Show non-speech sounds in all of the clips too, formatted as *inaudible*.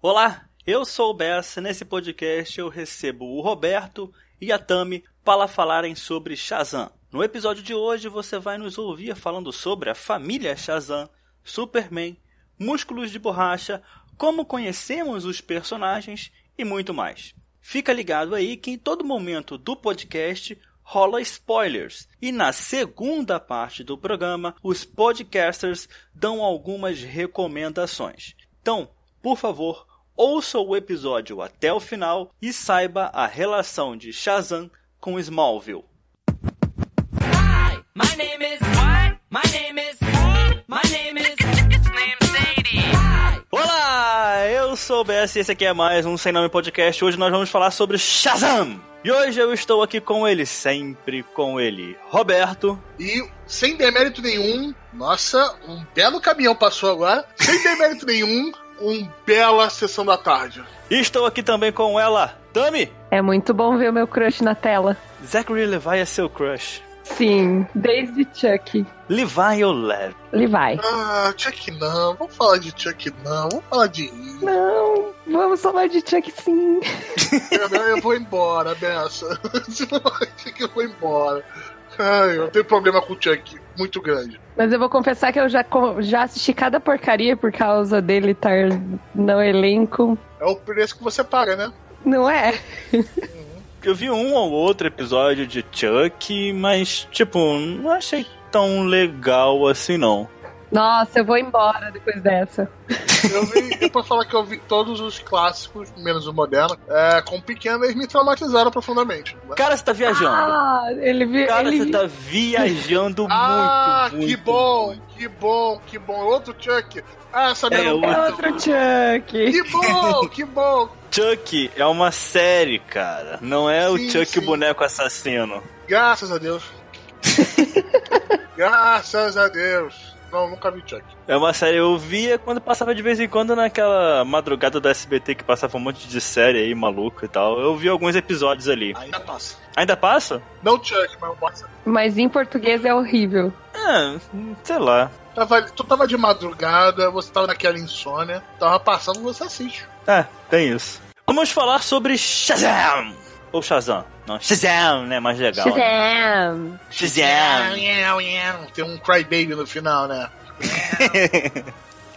Olá, eu sou o Bessa. Nesse podcast eu recebo o Roberto e a Tami para falarem sobre Shazam. No episódio de hoje você vai nos ouvir falando sobre a família Shazam, Superman, músculos de borracha, como conhecemos os personagens e muito mais. Fica ligado aí que em todo momento do podcast rola spoilers. E na segunda parte do programa, os podcasters dão algumas recomendações. Então, por favor, ouça o episódio até o final e saiba a relação de Shazam com Smallville. Hi, my name is what? My name is My name is Olá, eu sou o BS e esse aqui é mais um Sem Nome Podcast. Hoje nós vamos falar sobre Shazam. E hoje eu estou aqui com ele, sempre com ele, Roberto. E sem demérito nenhum, nossa, um belo caminhão passou agora. Sem demérito nenhum, um bela sessão da tarde. E estou aqui também com ela, Tami. É muito bom ver o meu crush na tela. Zachary Levi é seu crush. Sim, desde Chuck. Levi ou Lev? Levi. Ah, Chuck não. Vamos falar de Chuck não. Vamos falar de. Não, vamos falar de Chuck sim. eu, eu vou embora, Bessa. *laughs* Chuck, eu vou embora. Ai, eu tenho problema com o Chuck muito grande. Mas eu vou confessar que eu já, já assisti cada porcaria por causa dele estar no elenco. É o preço que você paga, né? Não é? Eu vi um ou outro episódio de Chuck, mas, tipo, não achei tão legal assim, não. Nossa, eu vou embora depois dessa. Eu vi, posso falar que eu vi todos os clássicos, menos o moderno, é, com pequeno, eles me traumatizaram profundamente. Né? Cara, você tá viajando. Ah, ele vi, Cara, ele... você tá viajando ah, muito, muito. que bom, que bom, que bom. Outro Chuck. Ah, essa é, outro... é outro Chuck. Que bom, que bom. Chuck é uma série, cara. Não é sim, o Chuck sim. boneco assassino. Graças a Deus. *laughs* Graças a Deus. Não, nunca vi Chuck. É uma série eu via quando passava de vez em quando naquela madrugada do SBT que passava um monte de série aí maluco e tal. Eu vi alguns episódios ali. Ainda passa. Ainda passa? Não Chuck, mas passa. Mas em português é horrível. É, sei lá. Tava, tu tava de madrugada, você tava naquela insônia, tava passando, você assiste. É, tem isso. Vamos falar sobre Shazam! Ou Shazam. Não, Shazam, né? Mais legal. Shazam! Shazam! Tem um Crybaby no final, né? *laughs*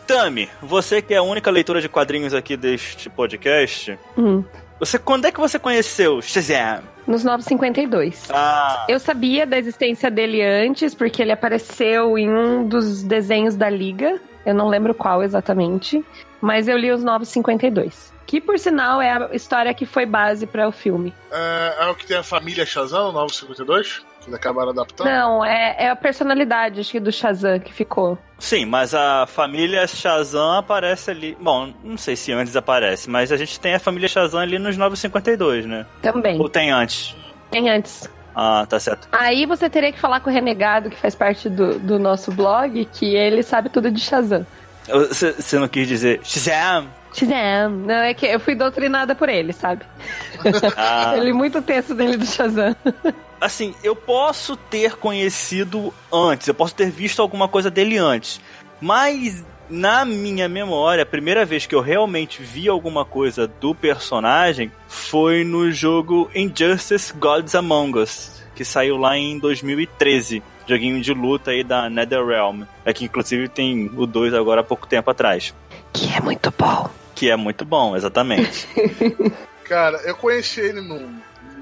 Tami, você que é a única leitora de quadrinhos aqui deste podcast, hum. você, quando é que você conheceu Shazam? Nos 952. Ah. Eu sabia da existência dele antes, porque ele apareceu em um dos desenhos da Liga. Eu não lembro qual exatamente. Mas eu li os 952. Que, por sinal, é a história que foi base para o filme. É, é, o que tem a família Shazam, o 952? Que eles acabaram adaptando? Não, é, é a personalidade, acho que, do Shazam que ficou. Sim, mas a família Shazam aparece ali. Bom, não sei se antes aparece, mas a gente tem a família Shazam ali nos 952, né? Também. Ou tem antes? Tem antes. Ah, tá certo. Aí você teria que falar com o Renegado, que faz parte do, do nosso blog, que ele sabe tudo de Shazam. Você não quis dizer Shazam? Shazam. Não, é que eu fui doutrinada por ele, sabe? Ah. *laughs* ele muito tenso dele do Shazam. assim, eu posso ter conhecido antes, eu posso ter visto alguma coisa dele antes, mas na minha memória, a primeira vez que eu realmente vi alguma coisa do personagem foi no jogo Injustice Gods Among Us, que saiu lá em 2013. Joguinho de luta aí da NetherRealm. É que inclusive tem o 2 agora há pouco tempo atrás. Que é muito bom que é muito bom, exatamente. *laughs* Cara, eu conheci ele no,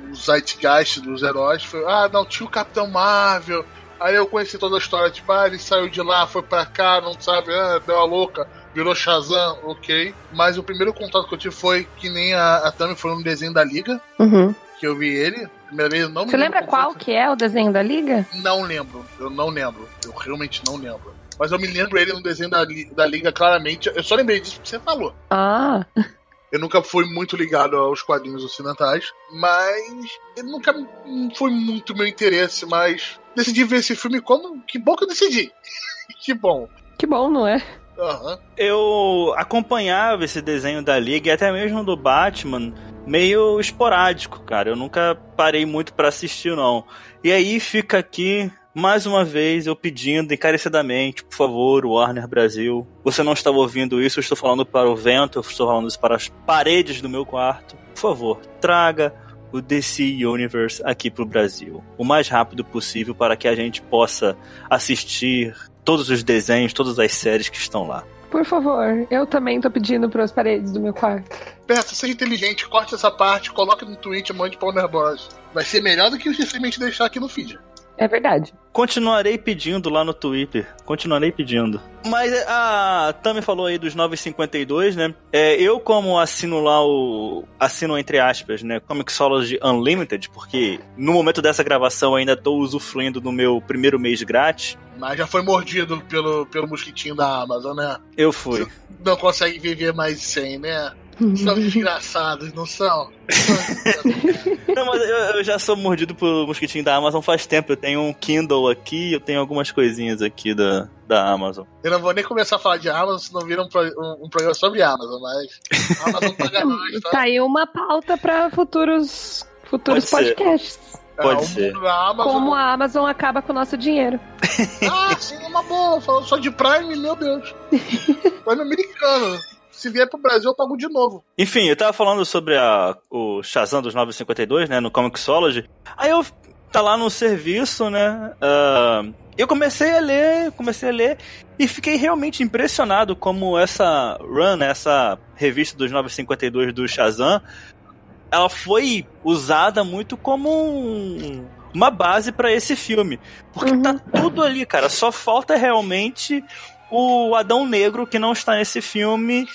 no Zeitgeist dos heróis. Foi, ah, não, tinha o Capitão Marvel. Aí eu conheci toda a história, tipo, ah, ele saiu de lá, foi pra cá, não sabe, ah, deu a louca, virou Shazam, ok. Mas o primeiro contato que eu tive foi que nem a, a Tami foi no desenho da Liga. Uhum. Que eu vi ele. Primeira vez, não Você lembra qual que é o desenho da Liga? Não lembro, eu não lembro. Eu realmente não lembro mas eu me lembro ele no desenho da, da Liga claramente. Eu só lembrei disso porque você falou. Ah. *laughs* Eu nunca fui muito ligado aos quadrinhos ocidentais, mas ele nunca foi muito meu interesse, mas decidi ver esse filme como. Que bom que eu decidi. *laughs* que bom. Que bom, não é? Uhum. Eu acompanhava esse desenho da Liga e até mesmo do Batman meio esporádico, cara. Eu nunca parei muito para assistir, não. E aí fica aqui mais uma vez eu pedindo encarecidamente, por favor, Warner Brasil, você não estava ouvindo isso, eu estou falando para o vento, eu estou falando isso para as paredes do meu quarto. Por favor, traga o DC Universe aqui para o Brasil o mais rápido possível para que a gente possa assistir todos os desenhos, todas as séries que estão lá. Por favor, eu também tô pedindo para as paredes do meu quarto. Peça, seja inteligente, corte essa parte, coloque no tweet mande para o Warner Bros. Vai ser melhor do que simplesmente deixar aqui no feed. É verdade. Continuarei pedindo lá no Twitter. Continuarei pedindo. Mas a Tami falou aí dos 9,52, né? É, eu, como assino lá o. Assino entre aspas, né? Comixology Unlimited, porque no momento dessa gravação ainda tô usufruindo do meu primeiro mês grátis. Mas já foi mordido pelo, pelo mosquitinho da Amazon, né? Eu fui. Você não consegue viver mais sem, né? São desgraçados, não são? Não, mas eu, eu já sou mordido pelo mosquitinho da Amazon faz tempo. Eu tenho um Kindle aqui, eu tenho algumas coisinhas aqui da, da Amazon. Eu não vou nem começar a falar de Amazon se não vira um, pro- um- um programa sobre Amazon, mas a Amazon paga nós, *laughs* tá? Tá aí uma pauta para futuros, futuros Pode ser. podcasts. Pode É, ser. mundo da Amazon. Como a Amazon acaba com o nosso dinheiro. Ah, sim, é uma boa. Falando só de Prime, meu Deus. *laughs* Prime americano. Se vier pro Brasil, eu pago de novo. Enfim, eu tava falando sobre a, o Shazam dos 952, né, no Comixology. Aí eu tá lá no serviço, né? ah, eu comecei a ler, comecei a ler e fiquei realmente impressionado como essa run, né, essa revista dos 952 do Shazam, ela foi usada muito como um- uma base pra esse filme, porque Uhum. tá tudo ali, cara. Só falta realmente o Adão Negro que não está nesse filme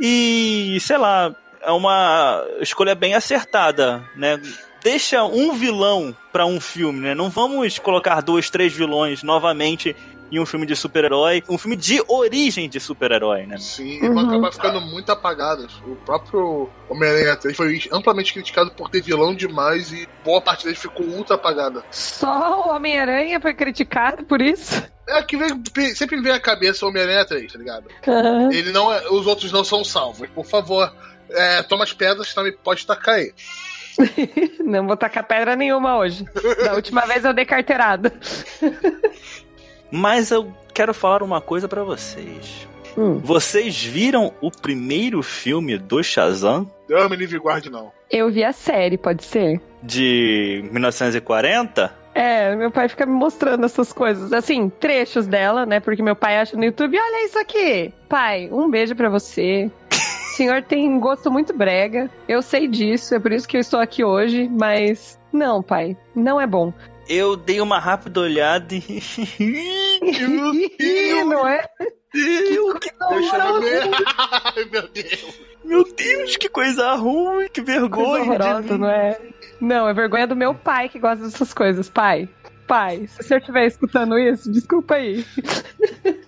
e, sei lá, é uma escolha bem acertada, né? Deixa um vilão pra um filme, né? Não vamos colocar dois, três vilões novamente em um filme de super-herói, um filme de origem de super-herói, né? Sim, e vão Uhum. acabar ficando muito apagadas. O próprio Homem-Aranha 3 foi amplamente criticado por ter vilão demais e boa parte dele ficou ultra apagada. Só o Homem-Aranha foi criticado por isso. É que vem, sempre me vem à cabeça o Homem-Aranha 3, tá ligado? Aham. Ele não é- os outros não são salvos. Por favor, é, toma as pedras, senão me pode tacar aí. *laughs* Não vou tacar pedra nenhuma hoje. Da última vez eu dei carteirada. Mas eu quero falar uma coisa pra vocês. Hum. Vocês viram o primeiro filme do Shazam Eu me livre guarde, não. Eu vi a série, pode ser? de 1940? É, meu pai fica me mostrando essas coisas. Assim, trechos dela, né? Porque meu pai acha no YouTube, olha isso aqui. Pai, um beijo pra você. O *laughs* senhor tem um gosto muito brega. Eu sei disso, é por isso que eu estou aqui hoje, mas. Não, pai, não é bom. Eu dei uma rápida olhada e. *laughs* não é? Eu, que eu ver. *laughs* Ai, meu Deus. Meu Deus, que coisa ruim, que Coisa vergonha. de horrorosa, mim. não é? Não, é vergonha do meu pai que gosta dessas coisas. Pai, pai, se o senhor estiver escutando isso, desculpa aí.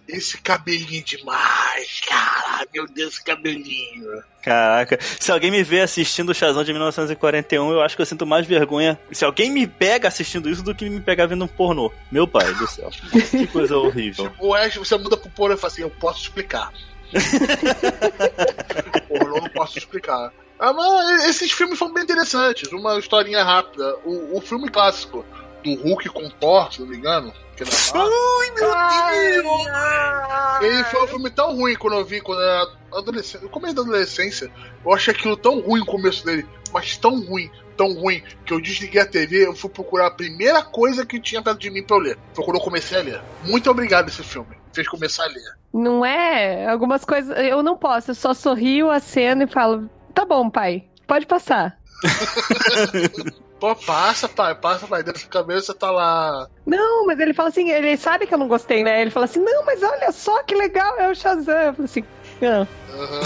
Esse cabelinho demais, cara. Meu Deus, esse cabelinho. Caraca, se alguém me vê assistindo o Shazam de 1941, eu acho que eu sinto mais vergonha. Se alguém me pega assistindo isso do que me pegar vendo um pornô. Meu pai do céu. Que coisa horrível. O Ash, você muda pro porno e fala assim, eu posso explicar. *laughs* pornô eu não posso explicar. Ah, mas esses filmes foram bem interessantes. Uma historinha rápida. O, o filme clássico do Hulk com Thor, se não me engano. Que é Ai, meu Deus! Ele foi um filme tão ruim quando eu vi, quando eu era adolescente. No começo da adolescência, eu achei aquilo tão ruim o começo dele, mas tão ruim, tão ruim, que eu desliguei a TV, eu fui procurar a primeira coisa que tinha perto de mim pra eu ler. Foi quando eu comecei a ler. Muito obrigado esse filme. Fez começar a ler. Não é? Algumas coisas. Eu não posso, eu só sorrio, aceno e falo: tá bom, pai, pode passar. *laughs* Pô, passa, pai, passa, pai. Dentro da cabeça tá lá. Não, mas ele fala assim, ele sabe que eu não gostei, né? Ele fala assim, não, mas olha só que legal, é o Shazam. Eu falo assim, não. Aham.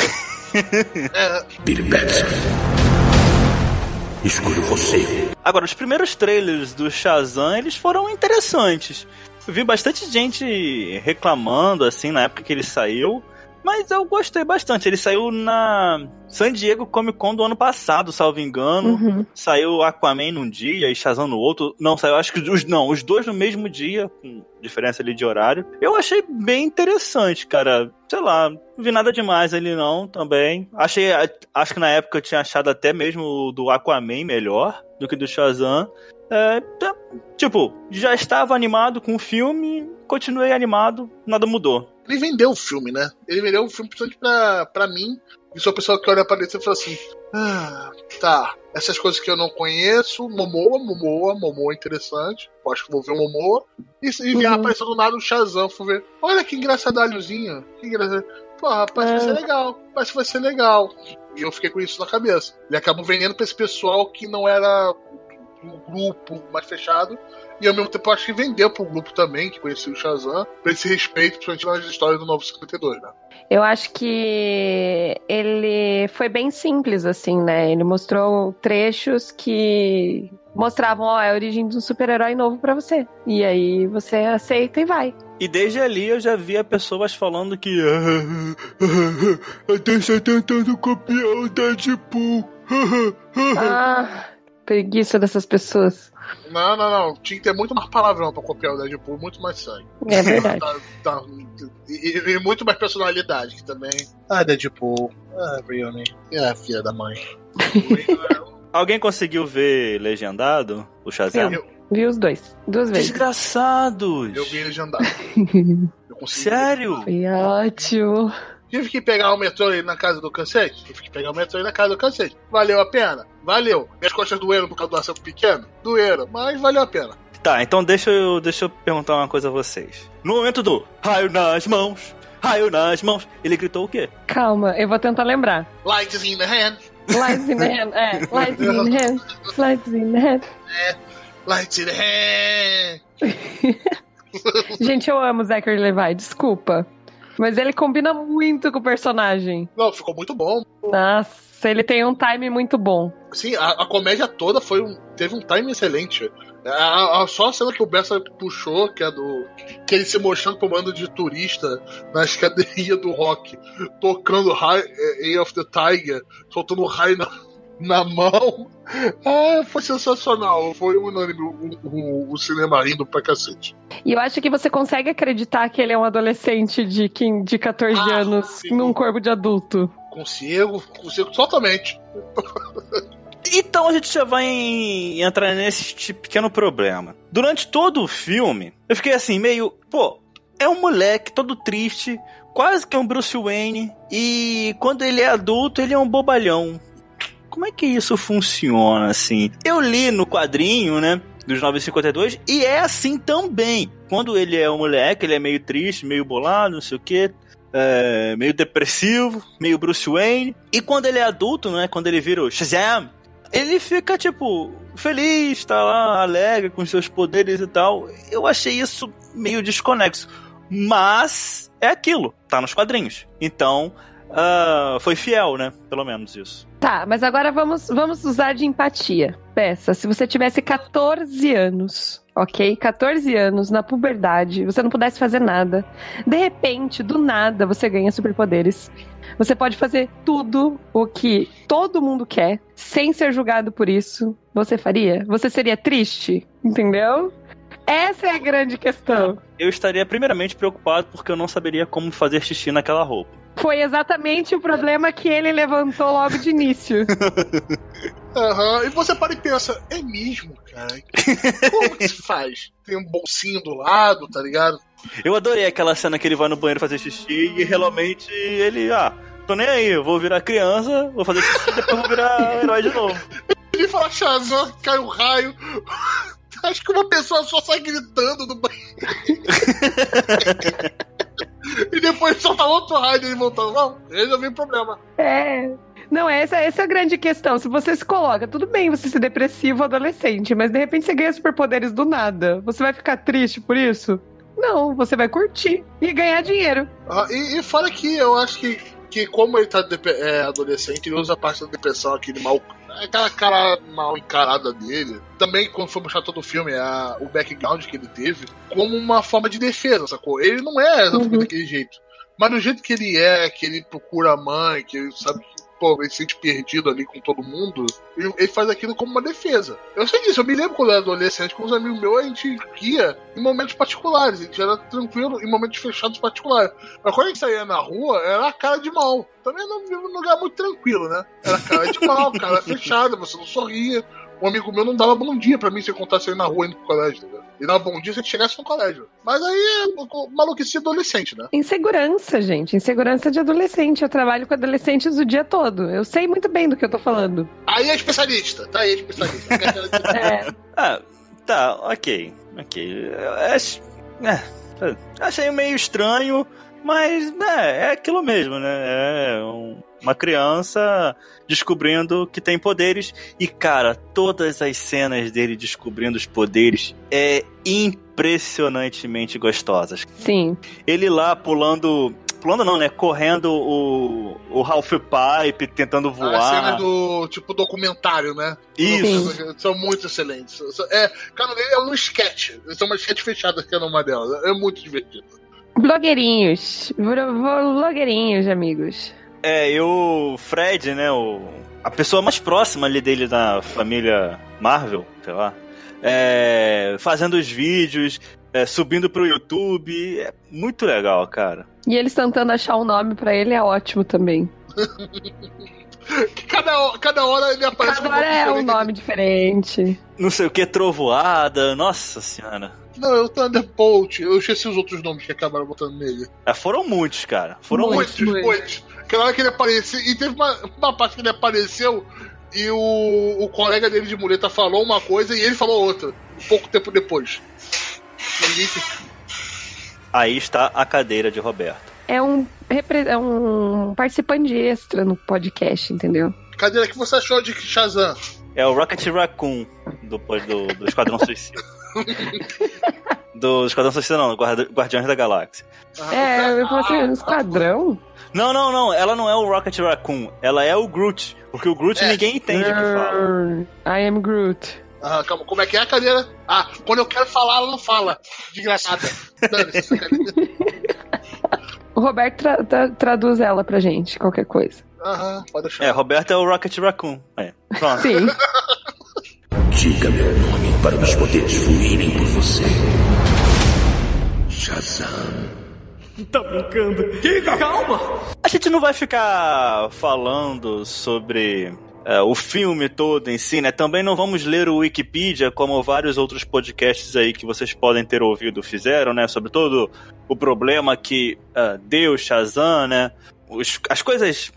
*laughs* é, Billy Batson. Escolho você. Agora, os primeiros trailers do Shazam, eles foram interessantes. Eu vi bastante gente reclamando, assim, na época que ele saiu. Mas eu gostei bastante. Ele saiu na San Diego Comic Con do ano passado, salvo engano. Uhum. Saiu Aquaman num dia e Shazam no outro. Não, saiu acho que os, não, os dois no mesmo dia, com diferença ali de horário. Eu achei bem interessante, cara. Sei lá, não vi nada demais ali não, também. Achei, acho que na época eu tinha achado até mesmo o do Aquaman melhor do que do Shazam. É, tá, tipo, já estava animado com o filme, continuei animado, nada mudou. Ele vendeu o filme, né? Ele vendeu o filme principalmente pra, pra mim. E sou a pessoa que olha pra ele e fala assim: Ah, tá. Essas coisas que eu não conheço, Momoa, Momoa, Momoa é interessante. Acho que vou ver o Momoa. E, e uhum. apareceu do nada o Shazam, fui ver. Olha que engraçadalhozinho. Que engraçado. Porra, parece é. que vai ser legal. Parece que vai ser legal. E eu fiquei com isso na cabeça. Ele acabou vendendo pra esse pessoal que não era um grupo mais fechado. E ao mesmo tempo acho que vendeu pro grupo também, que conhecia o Shazam, pra esse respeito, principalmente nas histórias do Novo 52, né? Eu acho que ele foi bem simples, assim, né? Ele mostrou trechos que mostravam, ó, é a origem de um super-herói novo para você. E aí você aceita e vai. E desde ali eu já via pessoas falando que. Ah, ah, ah, tentando copiar o Deadpool. ah, preguiça dessas pessoas. Não, não, não. Tinha que ter muito mais palavrão pra copiar o Deadpool, muito mais sangue. É verdade. *laughs* tá, tá, e, e, muito mais personalidade que também. Ah, Deadpool. Ah, Brione. É, filha da mãe. *laughs* Alguém conseguiu ver legendado o Shazam? Eu. Vi os dois. Duas vezes. Desgraçados! Eu vi legendado. *laughs* Eu Sério? Foi ótimo. Tive que pegar o metrô aí na casa do cacete? Tive que pegar o metrô aí na casa do cacete. Valeu a pena? Valeu. Minhas costas doeram por causa do assento pequeno? Doeram, mas valeu a pena. Tá, então deixa eu, deixa eu perguntar uma coisa a vocês. No momento do raio nas mãos, raio nas mãos, ele gritou o quê? Calma, eu vou tentar lembrar. Lights in the hand. Lights in the hand, é. *laughs* Lights in the hand. Lights in the hand. É. Lights in the hand. *laughs* Gente, eu amo Zachary Levi, desculpa. Mas ele combina muito com o personagem. Não, ficou muito bom. Nossa, ele tem um time muito bom. Sim, a, a comédia toda foi um, teve um time excelente. A, a, só a cena que o Bessa puxou, que é do. Que ele se mostrando pro bando de turista na escadaria do rock, tocando High, Eye of the Tiger, soltando raio na, na mão. Ah, foi sensacional. Foi unânime o, o, o, cinema rindo pra cacete. E eu acho que você consegue acreditar que ele é um adolescente de, de 14 ah, anos sim. num corpo de adulto. Consigo, consigo totalmente. Então a gente já vai entrar nesse pequeno problema. Durante todo o filme, eu fiquei assim, meio. Pô, é um moleque todo triste, quase que é um Bruce Wayne, e quando ele é adulto, ele é um bobalhão. Como é que isso funciona, assim? Eu li no quadrinho, né? Dos 952, e é assim também. Quando ele é um moleque, ele é meio triste, meio bolado, não sei o quê. É, meio depressivo, meio Bruce Wayne. E quando ele é adulto, né? Quando ele vira o Shazam, ele fica, tipo, feliz, tá lá, alegre com seus poderes e tal. Eu achei isso meio desconexo. Mas é aquilo, tá nos quadrinhos. Então, uh, foi fiel, né? Pelo menos isso. Tá, mas agora vamos, vamos usar de empatia. Peça, se você tivesse 14 anos, ok? 14 anos, na puberdade, você não pudesse fazer nada. De repente, do nada, você ganha superpoderes. Você pode fazer tudo o que todo mundo quer, sem ser julgado por isso. Você faria? Você seria triste? Entendeu? Essa é a grande questão. Eu estaria primeiramente preocupado porque eu não saberia como fazer xixi naquela roupa. Foi exatamente o problema que ele levantou logo de início. *laughs* Aham, uhum. e você para e pensa, é mesmo, cara? Como que se faz? Tem um bolsinho do lado, tá ligado? Eu adorei aquela cena que ele vai no banheiro fazer xixi e realmente ele, ah, tô nem aí, eu vou virar criança, vou fazer xixi e depois vou virar herói de novo. Ele fala Shazam, cai um raio. Acho que uma pessoa só sai gritando do banheiro. *laughs* e depois solta outro raio e voltando. Não, resolvi o problema. É. Não, essa, essa é a grande questão. Se você se coloca, tudo bem você ser depressivo adolescente, mas de repente você ganha superpoderes do nada. Você vai ficar triste por isso? Não, você vai curtir e ganhar dinheiro. Ah, e, e fora que eu acho que, que como ele tá é, adolescente, ele usa a parte da depressão, aquele mal aquela cara mal encarada dele. Também, quando foi mostrar todo o filme, a, o background que ele teve, como uma forma de defesa, sacou? Ele não é exatamente uhum. daquele jeito. Mas do jeito que ele é, que ele procura a mãe, que ele sabe ele se sente perdido ali com todo mundo, ele, ele, faz aquilo como uma defesa. Eu sei disso, eu me lembro quando eu era adolescente, com os amigos meus, a gente ia em momentos particulares, a gente era tranquilo em momentos fechados particulares. Mas quando a gente saía na rua, era a cara de mal. Também não vivia num lugar muito tranquilo, né? Era cara de mal, cara fechada, você não sorria um amigo meu não dava bom dia pra mim se eu contasse ele na rua indo pro colégio, entendeu? E dava bom dia se ele chegasse no colégio. Mas aí é maluquice adolescente, né? Insegurança, gente. Insegurança de adolescente. Eu trabalho com adolescentes o dia todo. Eu sei muito bem do que eu tô falando. Aí é especialista. Tá aí, é especialista. *laughs* É. Ah, tá, ok. Ok. É, é, achei meio estranho, mas né, é aquilo mesmo, né? É um- uma criança descobrindo que tem poderes. E, cara, todas as cenas dele descobrindo os poderes é impressionantemente gostosas. Sim. Ele lá pulando. Pulando não, né? Correndo o, o Ralph Pipe, tentando voar. A cena do tipo documentário, né? Isso. São muito excelentes. É, cada vez é um sketch. São uma sketch fechada que é uma delas. É muito divertido. Blogueirinhos. Blogueirinhos, amigos. É, e o Fred, né? O, a pessoa mais próxima ali dele da família Marvel, sei lá. É, fazendo os vídeos, é, subindo pro YouTube. É muito legal, cara. E eles tentando achar um nome pra ele é ótimo também. *laughs* Cada, cada hora ele aparece Cada hora é um nome diferente. Não sei o que, trovoada. Nossa senhora. Não, é o Thunderbolt. Eu esqueci os outros nomes que acabaram botando nele. É, foram muitos, cara. Foram muitos. Muito. Muitos, muitos. Aquela hora que ele apareceu. E teve uma, uma parte que ele apareceu e o, o colega dele de muleta falou uma coisa e ele falou outra. Um pouco tempo depois. Ninguém Aí está a cadeira de Roberto. É um, é um participante extra no podcast, entendeu? Cadeira, o que você achou de Shazam? É o Rocket Raccoon do, do, do Esquadrão *laughs* Suicida. *laughs* do Esquadrão Suicida não, Guardiões da Galáxia. Ah, É, eu falei assim, um esquadrão? Não, não, não, ela não é o Rocket Raccoon, ela é o Groot. Porque o Groot É. ninguém entende o que fala. I am Groot. Ah, calma, como é que é a cadeira? Ah, quando eu quero falar, ela não fala. Desgraçada. Dane-se essa cadeira. *laughs* O Roberto tra- tra- traduz ela pra gente, qualquer coisa. Aham, pode deixar. É, Roberto é o Rocket Raccoon. É, pronto. Sim. Diga meu nome para meus poderes fluírem por você. Shazam. A gente não vai ficar falando sobre é, o filme todo em si, né? Também não vamos ler o Wikipedia, como vários outros podcasts aí que vocês podem ter ouvido fizeram, né? Sobre todo o problema que é, deu Shazam, né? Os- as coisas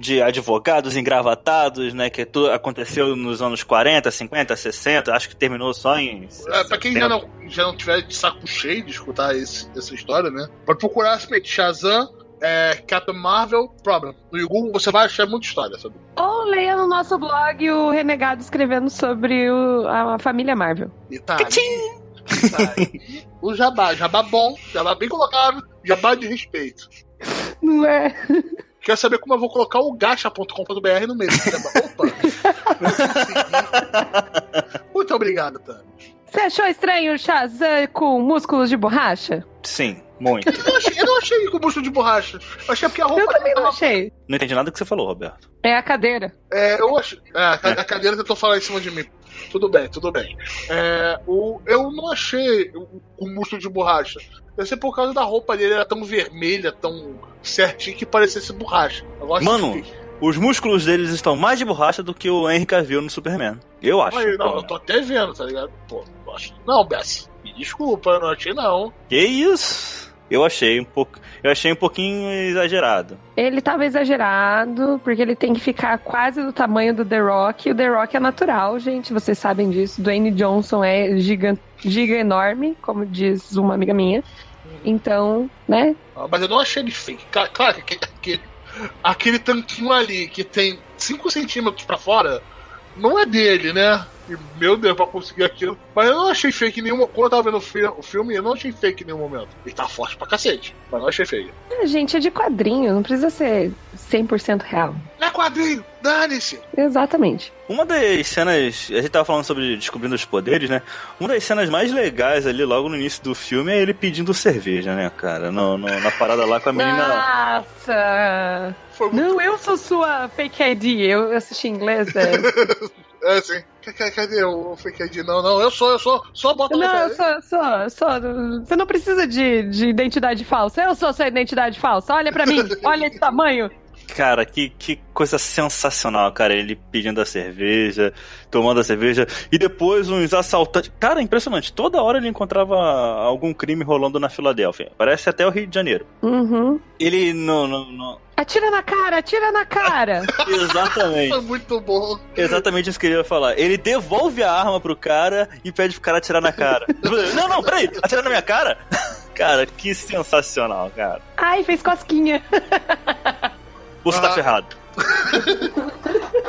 de advogados engravatados, né? Que tu, aconteceu nos anos 40, 50, 60, acho que terminou só em. É, pra quem já não, já não tiver de saco cheio de escutar esse- essa história, né? Pode procurar simplesmente Shazam, é, Captain Marvel, Problem. No Google você vai achar muita história sobre. Ou leia no nosso blog o Renegado escrevendo sobre o- a, a família Marvel. E tá. Tá aí. O jabá, jabá bom, jabá bem colocado, jabá de respeito. Não é? Quer saber como eu vou colocar o gacha.com.br no meio? Opa! *laughs* Muito obrigado, Tami. Você achou estranho o Shazam com músculos de borracha? Sim, muito. Eu não achei, eu não achei com busto de borracha. Eu achei porque a roupa Eu também não achei. Não entendi nada do que você falou, Roberto. É a cadeira. É, eu acho. É, a a cadeira tentou falar em cima de mim. Tudo bem, tudo bem. É, o, eu não achei o, o músculo de borracha. Deve ser por causa da roupa dele, era tão vermelha, tão certinho que parecesse borracha. Agora, Mano, sim. Os músculos deles estão mais de borracha do que o Henry Cavill no Superman. Eu acho. Aí, não, eu tô até vendo, tá ligado? Pô, eu acho. Não, Bess, me desculpa, eu não achei não. Que isso? Eu achei um pouco. Eu achei um pouquinho exagerado. Ele tava exagerado, porque ele tem que ficar quase do tamanho do The Rock. E o The Rock é natural, gente. Vocês sabem disso. Dwayne Johnson é giga, giga enorme, como diz uma amiga minha. Então, né? Ah, Mas eu não achei ele fake. Claro que aquele, aquele, tanquinho ali que tem 5 centímetros pra fora não é dele, né? E, meu Deus, pra conseguir aquilo. Mas eu não achei fake em nenhum Quando eu tava vendo o, fi- o filme, eu não achei fake em nenhum momento. Ele tá forte pra cacete, mas não achei fake. Ah, gente, é de quadrinho, não precisa ser 100% real. Quadrinho, dane-se! Exatamente. Uma das cenas. A gente tava falando sobre descobrindo os poderes, né? Uma das cenas mais legais ali, logo no início do filme, é ele pedindo cerveja, né, cara? No, no- na parada lá com a menina. Nossa! Foi muito. Não, eu sou sua fake ID. Eu assisti em inglês. É. *laughs* É assim. Cadê, o fake ID? Não, não, eu sou, eu sou. Só bota Não, eu sou, sou, sou. Você não precisa de, de identidade falsa. Eu sou sua identidade falsa. Olha pra mim, *laughs* olha esse tamanho. Cara, que, que coisa sensacional, cara. Ele pedindo a cerveja, tomando a cerveja. E depois uns assaltantes. Cara, impressionante. Toda hora ele encontrava algum crime rolando na Filadélfia. Parece até o Rio de Janeiro. Uhum. Ele não. não, não... Atira na cara, atira na cara. *laughs* Exatamente. É muito bom. Exatamente isso que ele ia falar. Ele devolve a arma pro cara e pede pro cara atirar na cara. *laughs* não, não, peraí, atirar na minha cara? *laughs* Cara, que sensacional, cara. Ai, fez cosquinha. Você tá Ah. ferrado. *laughs*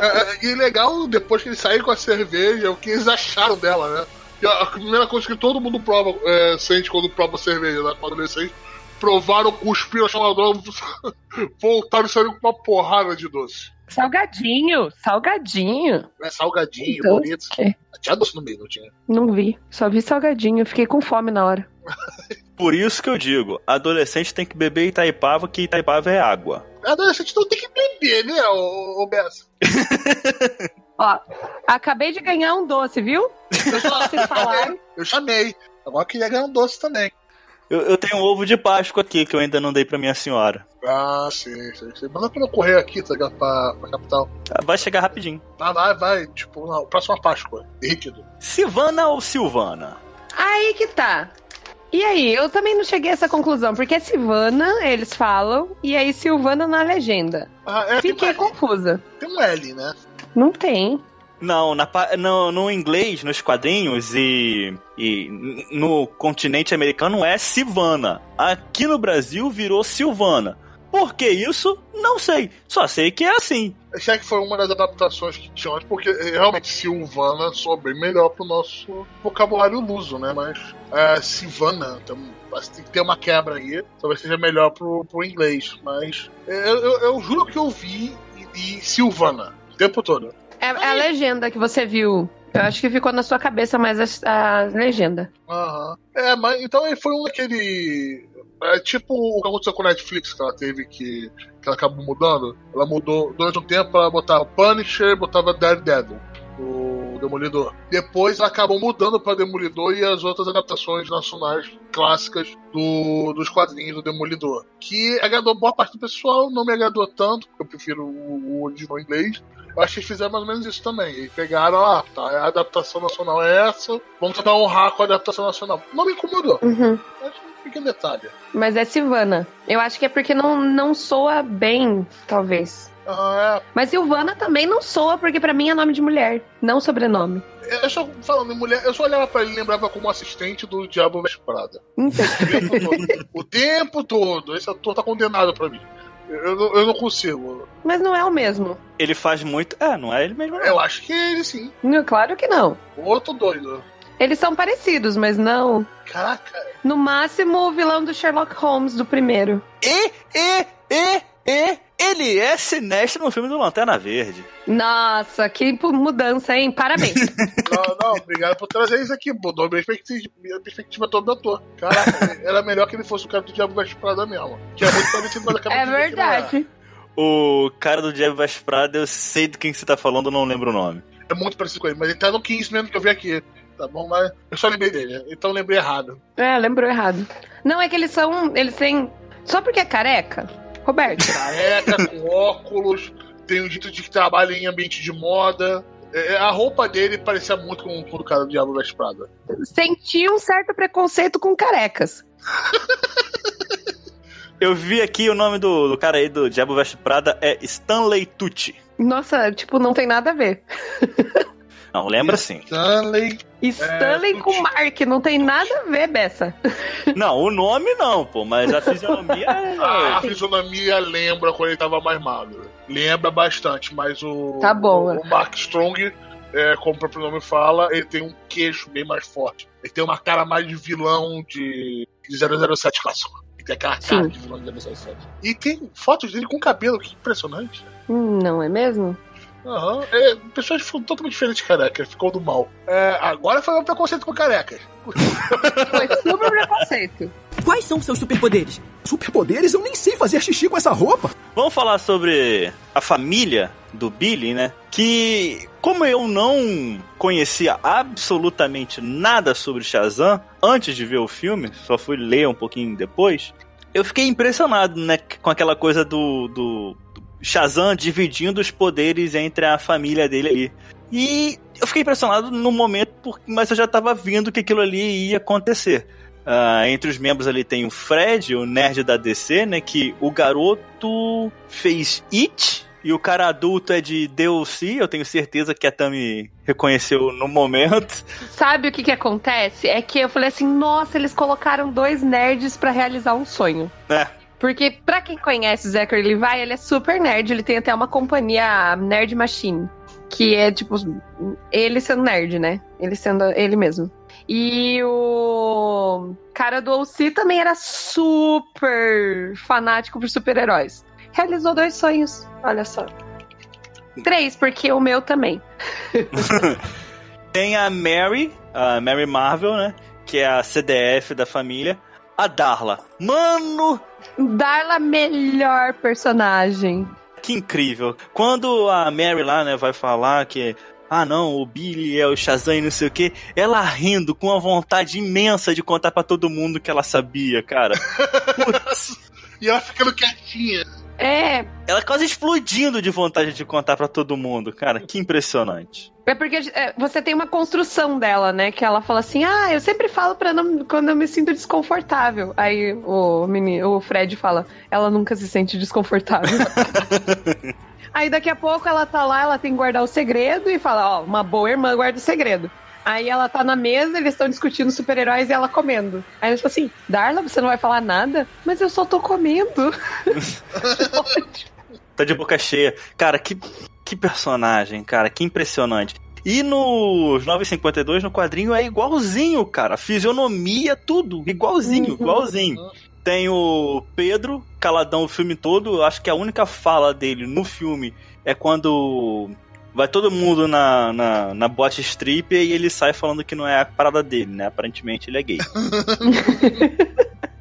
É, e legal, depois que eles saíram com a cerveja, o que eles acharam dela, né? E a, primeira coisa que todo mundo prova, é, sente quando prova cerveja, né? Quando adolescente, provaram, cuspiram, acharam droga, *laughs* voltaram e saíram com uma porrada de doce. Salgadinho, salgadinho. Né? Salgadinho, Doce. bonito. É. Tinha doce no meio, não tinha? Não vi, só vi salgadinho. Fiquei com fome na hora. *laughs* Por isso que eu digo, adolescente tem que beber Itaipava, que Itaipava é água. Adolescente não tem que beber, né, ô, ô Bessa? *laughs* Ó, acabei de ganhar um doce, viu? Deixa vocês *laughs* falarem. Eu chamei. Agora eu queria ganhar um doce também. Eu, eu tenho um ovo de Páscoa aqui que eu ainda não dei pra minha senhora. Ah, sim, sim, sim. Manda pra eu correr aqui, tá ligado? Pra, pra capital. Ah, Vai chegar rapidinho. Vai, vai, vai. Tipo, na próxima Páscoa. Líquido. Silvana ou Silvana? Aí que tá. E aí, eu também não cheguei a essa conclusão, porque é Silvana, eles falam, e aí Silvana na legenda. Ah, é, tem, Fiquei um, confusa. tem um L, né? Não tem. Não, na no, no inglês, nos quadrinhos e, e no continente americano é Silvana. Aqui no Brasil virou Silvana. Por que isso? Não sei. Só sei que é assim. Achei que foi uma das adaptações que tinham antes, porque eh, realmente Silvana soa bem melhor pro nosso vocabulário luso, né? Mas é, Silvana, então, tem que ter uma quebra aí. Talvez seja melhor pro, pro inglês. Mas eh, eu, eu, eu juro que eu vi e, e Silvana o tempo todo. É, é a legenda que você viu. Eu acho que ficou na sua cabeça mais a, a legenda. Aham. É, mas então ele foi um daquele. É tipo o que aconteceu com a Netflix, que ela teve que. que ela acabou mudando. Ela mudou durante um tempo, ela botava Punisher, botava Daredevil, o Demolidor. Depois ela acabou mudando para Demolidor e as outras adaptações nacionais clássicas do, dos quadrinhos do Demolidor. Que agradou boa parte do pessoal, não me agradou tanto, porque eu prefiro o, o original inglês. Eu acho que eles fizeram mais ou menos isso também. Eles pegaram, ah, tá, a adaptação nacional é essa, vamos tentar honrar com a adaptação nacional. Não me incomodou, Uhum. mas pequeno detalhe. Mas é Silvana. Eu acho que é porque não, não soa bem, talvez. Ah, Mas Silvana também não soa, porque pra mim é nome de mulher, não sobrenome. é, eu só falando em mulher, eu só olhava pra ele e lembrava como assistente do Diabo Veste Prada. Então, O tempo todo. o tempo todo. Esse ator tá condenado pra mim. Eu, não- eu não consigo. mas não é o mesmo. Ele faz muito. É, não é ele mesmo. Não. Eu acho que é ele sim. Não, Claro que não. Outro doido. Eles são parecidos, mas não. Caraca, No máximo, o vilão do Sherlock Holmes do primeiro. E, e, e, e, ele é sinestro no filme do Lanterna Verde. Nossa, que mudança, hein? Parabéns. *laughs* não, não, obrigado por trazer isso aqui. Mudou a perspectiva, minha perspectiva do ator. Caraca, *laughs* era melhor que ele fosse o cara do Diabo Veste Prada mesmo. Que é muito parecido, mas acaba é verdade. O cara do Diabo Veste Prada, eu sei de quem você tá falando, eu não lembro o nome. É muito parecido com ele, mas ele tá no 15 mesmo que eu vi aqui. Tá bom, mas eu só lembrei dele, então lembrei errado. É, lembrou errado. Não, é que eles são. Eles têm. Só porque é careca? Roberto. Careca, *laughs* com óculos, tem um jeito de que trabalha em ambiente de moda. É, a roupa dele parecia muito com, com o cara do Diabo Veste Prada. Senti um certo preconceito com carecas. *laughs* Eu vi aqui o nome do, do cara aí do Diabo Veste Prada é Stanley Tucci. Nossa, tipo, não tem nada a ver. *laughs* Não, lembra sim. Stanley. Stanley Tucci. com Mark, não tem nada a ver, Bessa. Não, o nome não, pô, mas a fisionomia *laughs* A é. fisionomia lembra quando ele tava mais magro. Lembra bastante, mas o. Tá bom, O, é. o Mark Strong, é, como o próprio nome fala, ele tem um queixo bem mais forte. Ele tem uma cara mais de vilão de, de 007 clássico. Ele tem aquela cara Sim. de vilão de 007. E tem fotos dele com cabelo, que impressionante. Hum, Não é mesmo? Aham. É, pessoas totalmente diferentes de careca, ficou do mal. É, agora foi um preconceito com carecas. *laughs* Foi super preconceito. Quais são seus superpoderes? Superpoderes? Eu nem sei fazer xixi com essa roupa. Vamos falar sobre a família do Billy, né? Que, como eu não conhecia absolutamente nada sobre Shazam antes de ver o filme, só fui ler um pouquinho depois, eu fiquei impressionado, né? Com aquela coisa do, do Shazam dividindo os poderes entre a família dele ali. E eu fiquei impressionado no momento, mas eu já tava vendo que aquilo ali ia acontecer. Uh, entre os membros ali tem o Fred, o nerd da DC, né? Que o garoto fez It, e o cara adulto é de DLC, eu tenho certeza que a Tami reconheceu no momento. Sabe o que que acontece? É que eu falei assim, nossa, eles colocaram dois nerds para realizar um sonho. É. Porque, pra quem conhece o Zachary Levi, ele é super nerd, ele tem até uma companhia Nerd Machine. Que é tipo, ele sendo nerd, né? Ele sendo ele mesmo. E o cara do OC também era super fanático por super-heróis. Realizou dois sonhos, olha só. Três, porque o meu também. *laughs* Tem a Mary, a Mary Marvel, né? Que é a CDF da família. A Darla. Mano! Darla, melhor personagem. Que incrível. Quando a Mary lá, né, vai falar que ah não, o Billy é o Shazam e não sei o que, ela rindo com uma vontade imensa de contar para todo mundo que ela sabia, cara. *laughs* e ela ficando quietinha. É. Ela quase explodindo de vontade de contar para todo mundo, cara. Que impressionante. É porque é, você tem uma construção dela, né? Que ela fala assim: Ah, eu sempre falo para não quando eu me sinto desconfortável. Aí o menino, o Fred fala: Ela nunca se sente desconfortável. *laughs* Aí daqui a pouco ela tá lá, ela tem que guardar o segredo e fala: Ó, uma boa irmã guarda o segredo. Aí ela tá na mesa, eles estão discutindo super-heróis e ela comendo. Aí ela fala assim: Darla, você não vai falar nada? Mas eu só tô comendo. *laughs* tá de boca cheia. Cara, que, que personagem, cara, que impressionante. E nos 952, no quadrinho, é igualzinho, cara. Fisionomia, tudo. Igualzinho, uhum. igualzinho. Tem o Pedro, caladão o filme todo. Acho que a única fala dele no filme é quando vai todo mundo na, na, na boate strip e ele sai falando que não é a parada dele, né? Aparentemente ele é gay. *laughs*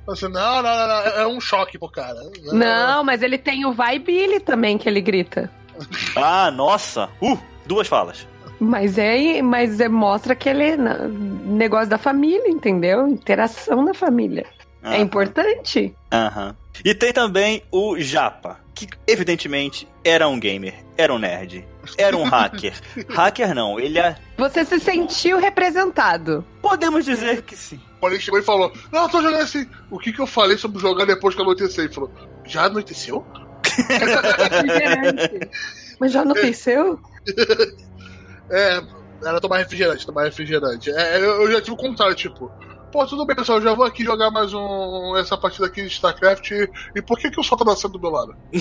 Assim, não, não, não, não, é um choque pro cara. Não, mas ele tem o vai Billy também que ele grita. Ah, nossa! Uh, duas falas. Mas é, mas é, mostra que ele é negócio da família, entendeu? Interação da família. Uhum. É importante. Aham. E tem também o Japa, que evidentemente era um gamer, era um nerd, *laughs* era um hacker. hacker não, ele é. Você se sentiu representado? Podemos dizer que sim. Quando ele chegou e falou: Não, eu tô jogando assim. O que, que eu falei sobre jogar depois que anoiteceu? Ele falou: Já anoiteceu? *laughs* Mas já anoiteceu? é, era tomar refrigerante, tomar refrigerante. É, eu, eu já tive o contrário, tipo. Pô, tudo bem, pessoal, já vou aqui jogar mais um essa partida aqui de StarCraft. E, e por que, que o sol tá nascendo do meu lado? *laughs*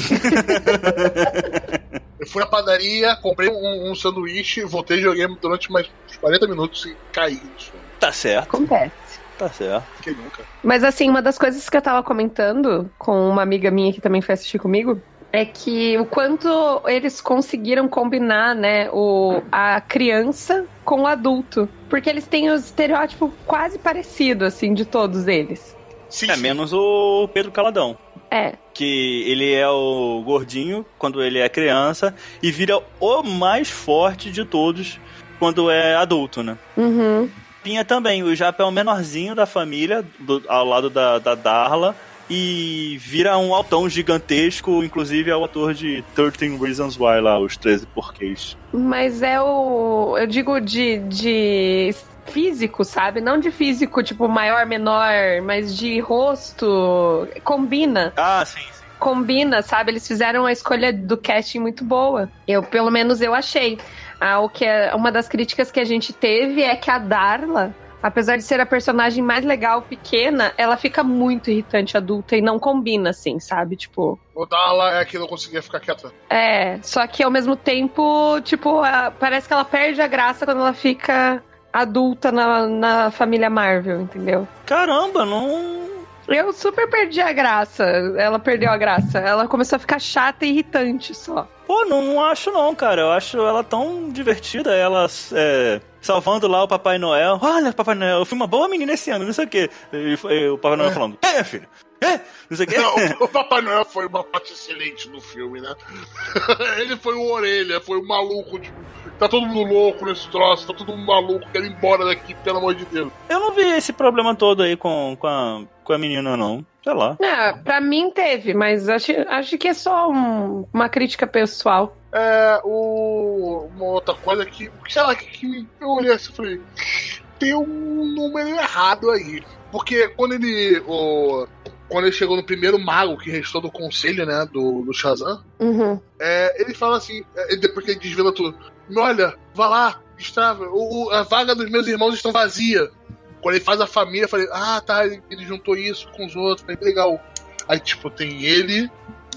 eu fui à padaria, comprei um, um sanduíche, voltei e joguei durante mais 40 minutos e caí. Tá certo. Acontece. Tá certo. Quem nunca? Mas assim, uma das coisas que eu tava comentando com uma amiga minha que também foi assistir comigo é que o quanto eles conseguiram combinar, né, o, a criança com o adulto. Porque eles têm o estereótipo quase parecido, assim, de todos eles. Sim, é, menos o Pedro Caladão. É. Que ele é o gordinho quando ele é criança e vira o mais forte de todos quando é adulto, né? Uhum. Tinha também o Japa é o menorzinho da família, do, ao lado da, da Darla e vira um altão gigantesco, inclusive é o ator de 13 Reasons Why lá, os 13 porquês. Mas é o. Eu digo de, de físico, sabe? Não de físico, tipo, maior, menor, mas de rosto. Combina. Ah, sim, sim. Combina, sabe? Eles fizeram a escolha do casting muito boa. Eu, pelo menos, eu achei. Ah, o que é, uma das críticas que a gente teve é que a Darla apesar de ser a personagem mais legal pequena, ela fica muito irritante adulta e não combina, assim, sabe? Tipo. O Darla é que não conseguia ficar quieta. É, só que ao mesmo tempo, tipo, a, parece que ela perde a graça quando ela fica adulta na, na família Marvel, entendeu? Caramba, não. Eu super perdi a graça. Ela perdeu a graça. Ela começou a ficar chata e irritante só. Pô, não, não acho não, cara. Eu acho ela tão divertida. Ela é, salvando lá o Papai Noel. Olha, Papai Noel, eu fui uma boa menina esse ano, não sei o quê. E, e o Papai Noel é. falando, é, filha, É? Não sei o quê. Não, o Papai Noel foi uma parte excelente do filme, né? *laughs* Ele foi o orelha, foi o maluco, tipo, tá todo mundo louco nesse troço, tá todo mundo maluco, quero ir embora daqui, pelo amor de Deus. Eu não vi esse problema todo aí com, com, a, com a menina, não. Sei lá. É, pra mim teve, mas acho, acho que é só um- uma crítica pessoal. É, o, uma outra coisa que, sei lá, que, que eu olhei assim e falei, tem um número errado aí. Porque quando ele, o, quando ele chegou no primeiro mago que restou do conselho, né, do, do Shazam, Uhum. É, ele fala assim, é, depois que ele desvela tudo: Olha, vá lá, está, o, a vaga dos meus irmãos estão vazia. Quando ele faz a família, eu falei: Ah, tá, ele, ele juntou isso com os outros, falei, legal. Aí, tipo, tem ele,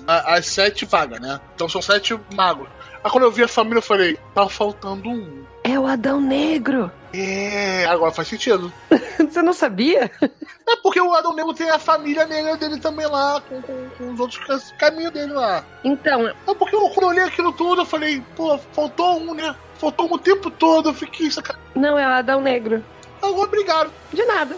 a- as sete vagas, né? Então são sete magos. Aí quando eu vi a família, eu falei: Tá faltando um. É o Adão Negro. É, agora faz sentido. *laughs* Você não sabia? É porque o Adão Negro tem a família negra dele também lá, com, com, com os outros ca- caminhos dele lá. Então, É porque eu, quando eu olhei aquilo tudo, eu falei, pô, faltou um, né? Faltou um o tempo todo, eu fiquei sacanagem. não é o Adão Negro. Agora, obrigado. De nada.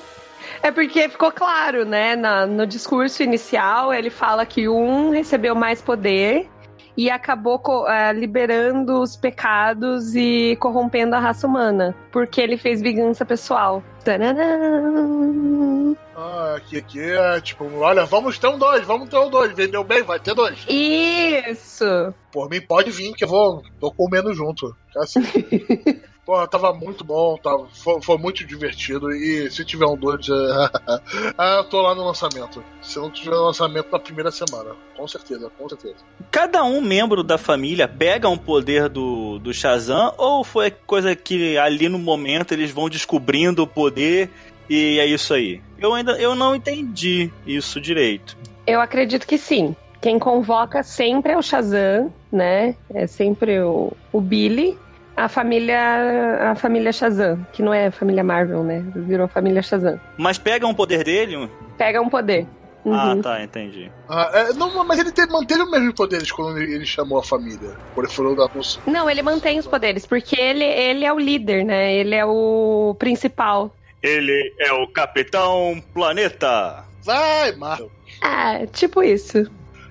É porque ficou claro, né? na- no discurso inicial, ele fala que um recebeu mais poder e acabou eh, liberando os pecados e corrompendo a raça humana. Porque ele fez vingança pessoal. Tananã. Ah, aqui, aqui é tipo, olha, vamos ter um dois, vamos ter um dois. Vendeu bem, vai ter dois. Isso! Por mim, pode vir, que eu vou, tô comendo junto. Já sei. *laughs* Pô, tava muito bom, tava, foi, foi muito divertido. E se tiver um dois, é, *laughs* ah, eu tô lá no lançamento. Se não tiver lançamento na primeira semana, com certeza, com certeza. Cada um membro da família pega um poder do, do Shazam ou foi coisa que ali no momento eles vão descobrindo o poder e é isso aí? Eu ainda eu não entendi isso direito. Eu acredito que sim. Quem convoca sempre é o Shazam, né? É sempre o, o Billy. A família, a família Shazam, que não é a família Marvel, né? Virou família Shazam. Mas pega um poder dele? Pega um poder. Ah, Uhum. tá, entendi. Ah, é, não, mas ele teve, manteve os mesmos poderes quando ele, ele chamou a família. Quando ele falou da. Não, ele mantém os poderes, porque ele, ele é o líder, né? Ele é o principal. Ele é o Capitão Planeta. Vai, Marvel. Ah, tipo isso.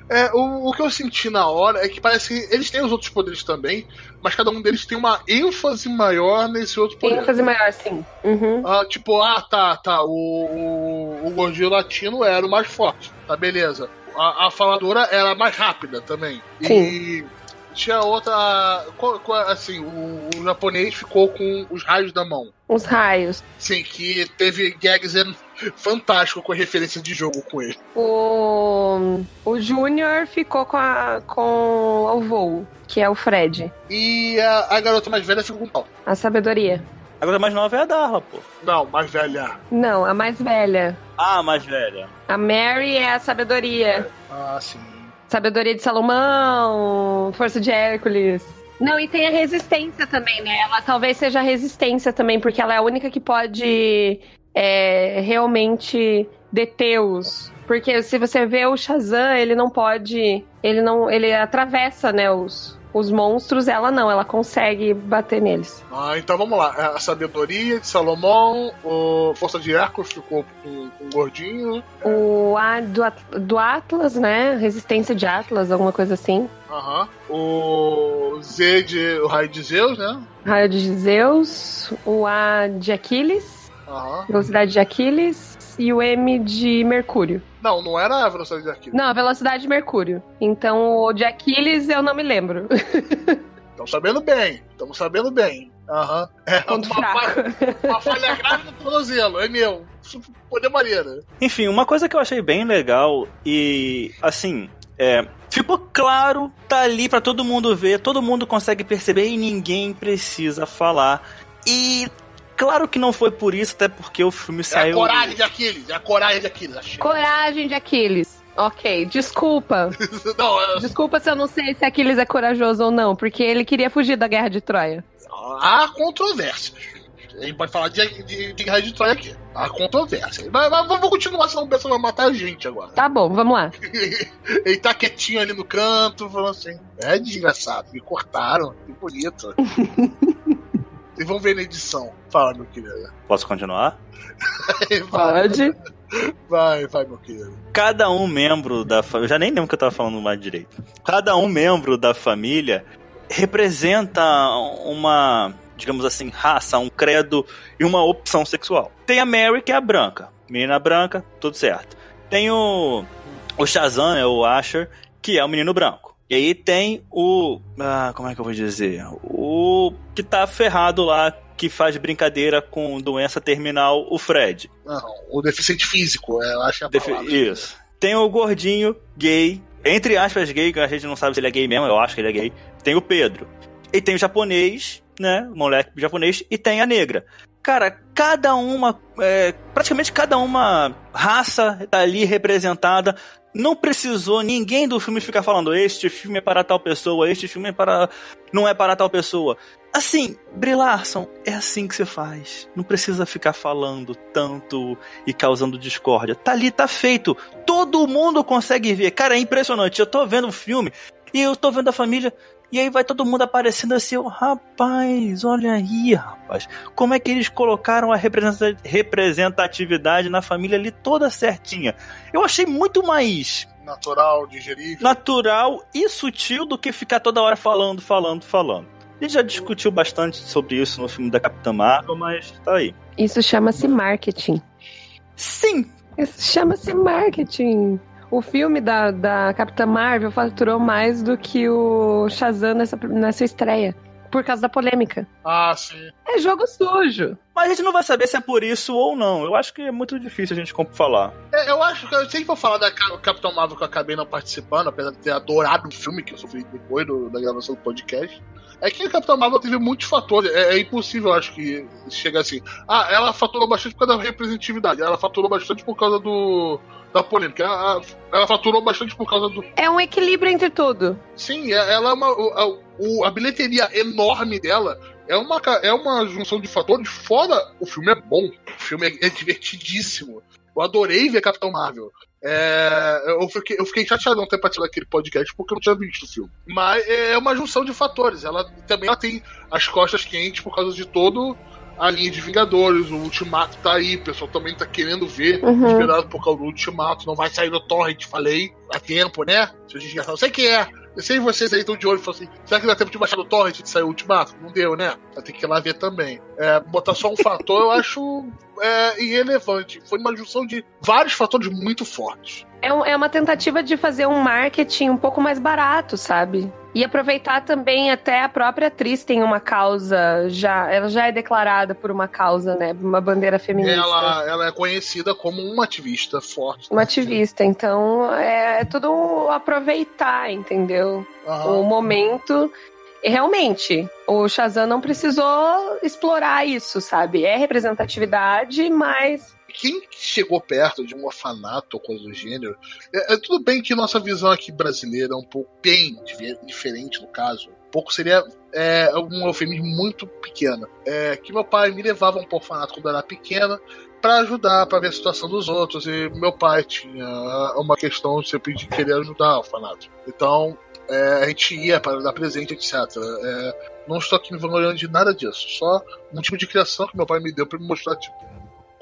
É, o, o que eu senti na hora é que parece que eles têm os outros poderes também, mas cada um deles tem uma ênfase maior nesse outro poder. ênfase maior, sim. Uhum. Ah, tipo, ah, tá, tá, o, o, o gordinho latino era o mais forte, tá, beleza. A, a faladora era mais rápida também. E tinha outra, assim, o, o japonês ficou com os raios da mão. Os raios. Sim, que teve gags fantástico com a referência de jogo com ele. O, o Júnior ficou com, a, com o voo, que é o Fred. E a, a garota mais velha ficou com pau. A sabedoria. Agora a mais nova é a Darla, pô. Não, mais velha. Não, a mais velha. Ah, a mais velha. A Mary é a sabedoria. Ah, sim. Sabedoria de Salomão, força de Hércules. Não, e tem a resistência também, né? Ela talvez seja a resistência também, porque ela é a única que pode é, realmente deter os. Porque se você vê o Shazam, ele não pode. Ele não. Ele atravessa, né, os, os monstros, ela não, ela consegue bater neles. Ah, então vamos lá. A sabedoria de Salomão, o Força de Hércules ficou com, com o gordinho. O A do, do Atlas, né? Resistência de Atlas, alguma coisa assim. Aham. O Z de. O raio de Zeus, né? Raio de Zeus, o A de Aquiles. Aham. Velocidade de Aquiles e o M de Mercúrio. Não, não era a velocidade de Aquiles. Não, a velocidade de Mercúrio. Então o de Aquiles eu não me lembro. *laughs* Estamos sabendo bem. Estamos sabendo bem. Aham. É Ponto uma, falha, uma falha grave no tornozelo, é meu. Poder maneira. Enfim, uma coisa que eu achei bem legal e assim, é, ficou claro, tá ali pra todo mundo ver, todo mundo consegue perceber e ninguém precisa falar. E claro que não foi por isso, até porque o filme É a saiu coragem de Aquiles. É a coragem de Aquiles. Achei. Coragem de Aquiles. Ok, desculpa. *laughs* Não, é- Desculpa se eu não sei se Aquiles é corajoso ou não, porque ele queria fugir da guerra de Troia. há controvérsias. A gente pode falar de, de, de Guerra de Troia aqui. Há controvérsia. Mas, mas vamos continuar, senão o pessoal vai matar a gente agora. Tá bom, vamos lá. *laughs* Ele tá quietinho ali no canto, falando assim: É desgraçado, me cortaram, que bonito. *laughs* Vocês vão ver na edição. Fala, meu querido. Posso continuar? *laughs* Pode. Vai, vai, meu querido. Cada um membro da família. Eu já nem lembro que eu tava falando mais direito. Cada um membro da família representa uma, digamos assim, raça, um credo e uma opção sexual. Tem a Mary, que é a branca. Menina branca, tudo certo. Tem o, o Shazam, né, o Asher, que é o menino branco. E aí tem o. Ah, como é que eu vou dizer? O que tá ferrado lá, que faz brincadeira com doença terminal, o Fred. Não, o deficiente físico, é, eu acho que é a Defi- palavra. Isso. Tem o gordinho gay, entre aspas gay, que a gente não sabe se ele é gay mesmo, eu acho que ele é gay. Tem o Pedro. E tem o japonês, né? O moleque japonês, e tem a negra. Cara, cada uma, é, praticamente cada uma raça tá ali representada. Não precisou ninguém do filme ficar falando este filme é para tal pessoa, este filme é para não é para tal pessoa. Assim, Brie Larson, é assim que você faz. Não precisa ficar falando tanto e causando discórdia. Tá ali, tá feito. Todo mundo consegue ver. Cara, é impressionante. Eu tô vendo o filme e eu tô vendo a família. E aí vai todo mundo aparecendo assim, rapaz, olha aí, rapaz. Como é que eles colocaram a representa- representatividade na família ali toda certinha. Eu achei muito mais Natural, digerível. natural e sutil do que ficar toda hora falando, falando, falando. A gente já discutiu bastante sobre isso no filme da Capitã Marvel, mas tá aí. Isso chama-se marketing. Sim, Isso chama-se marketing. O filme da, da Capitã Marvel faturou mais do que o Shazam nessa, nessa estreia. Por causa da polêmica. Ah, sim. É jogo sujo. mas a gente não vai saber se é por isso ou não. Eu acho que é muito difícil a gente falar. É, eu acho que eu sempre vou falar da Ca- Capitão Marvel que eu acabei não participando, apesar de ter adorado o filme que eu sofri depois do- da gravação do podcast. É que a Capitão Marvel teve muitos fatores. É, é impossível, acho, que chegar assim. Ah, ela faturou bastante por causa da representatividade. Ela faturou bastante por causa do. da polêmica. Ela, ela faturou bastante por causa do. É um equilíbrio entre tudo. Sim, é- ela é uma. A, o- a bilheteria enorme dela é uma, é uma junção de fatores. Fora o filme é bom. O filme é, é divertidíssimo. Eu adorei ver Capitão Marvel. É, eu, fiquei, eu fiquei chateado não ter participado daquele podcast porque eu não tinha visto o filme. Mas é uma junção de fatores. Ela também ela tem as costas quentes por causa de todo a linha de Vingadores. O Ultimato tá aí, o pessoal também tá querendo ver. Uhum. Esperado por causa do Ultimato. Não vai sair no Torrent, falei há tempo, né? Se a gente já não sei que é. Eu sei vocês aí estão de olho e falam assim: será que dá tempo de baixar no Torrent de sair o Ultimato? Não deu, né? Vai ter que ir lá ver também. É, botar só um fator eu acho é, irrelevante. Foi uma junção de vários fatores muito fortes. É, um- é uma tentativa de fazer um marketing um pouco mais barato, sabe? E aproveitar também até a própria atriz tem uma causa já, ela já é declarada por uma causa, né? Uma bandeira feminista. Ela, ela é conhecida como uma ativista forte. Uma ativista, então é, é tudo um aproveitar, entendeu? Aham. O momento. E realmente, o Shazam não precisou explorar isso, sabe? É representatividade, mas quem chegou perto de um orfanato ou coisa do gênero, é, é tudo bem que nossa visão aqui brasileira é um pouco bem diferente no caso. Um pouco seria é, um eufemismo muito pequeno. É, que meu pai me levava um orfanato quando eu era pequena para ajudar, para ver a situação dos outros. E meu pai tinha uma questão sempre de querer ajudar o orfanato. Então é, a gente ia para dar presente, etc. É, não estou aqui me vangloriando de nada disso. Só um tipo de criação que meu pai me deu para me mostrar tipo,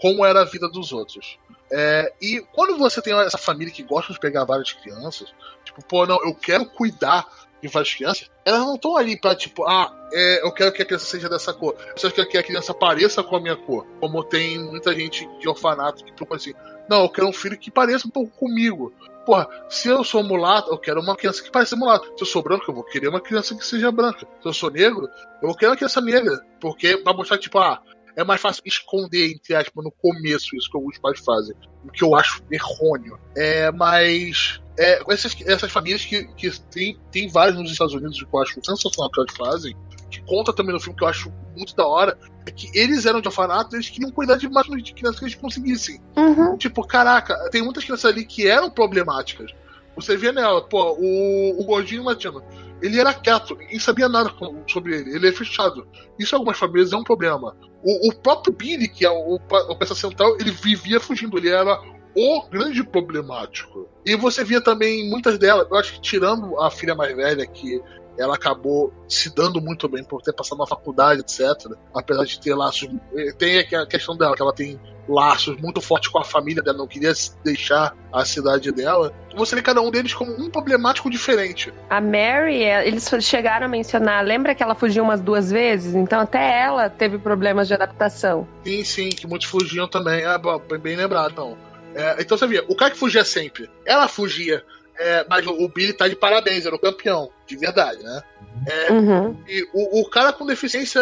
como era a vida dos outros. É, e quando você tem essa família que gosta de pegar várias crianças, tipo, pô, não, eu quero cuidar de várias crianças, elas não estão ali pra, tipo, ah, é, eu quero que a criança seja dessa cor. Eu só quero que a criança pareça com a minha cor. Como tem muita gente de orfanato que procura assim, não, eu quero um filho que pareça um pouco comigo. Porra, se eu sou mulato, eu quero uma criança que pareça mulato. Se eu sou branco, eu vou querer uma criança que seja branca. Se eu sou negro, eu vou querer uma criança negra. Porque pra mostrar, tipo, ah, é mais fácil esconder, entre aspas, no começo, isso que alguns pais fazem. O que eu acho errôneo. É, mas. É, essas, essas famílias que, que tem, tem várias nos Estados Unidos que eu acho sensacional que elas fazem, que conta também no filme que eu acho muito da hora, é que eles eram de orfanato eles queriam cuidar de mais de crianças que eles conseguissem. Uhum. Tipo, caraca, tem muitas crianças ali que eram problemáticas. Você vê nela, pô, o, o gordinho latino, ele era quieto, ninguém sabia nada sobre ele, ele é fechado. Isso em algumas famílias é um problema. O, o próprio Billy, que é o, o peça central, ele vivia fugindo, ele era o grande problemático. E você via também muitas delas, eu acho que tirando a filha mais velha, que ela acabou se dando muito bem por ter passado na faculdade, etc. Apesar de ter laços. Tem a questão dela, que ela tem laços muito fortes com a família dela, não queria deixar a cidade dela. Você vê cada um deles como um problemático diferente. A Mary, é, eles chegaram a mencionar, lembra que ela fugiu umas duas vezes? Então até ela teve problemas de adaptação. Sim, sim, que muitos fugiam também. É bem lembrado, não. É, então você via, o cara que fugia sempre, ela fugia. É, mas o Billy tá de parabéns, era o campeão, de verdade, né? É, uhum. E o, o, cara com deficiência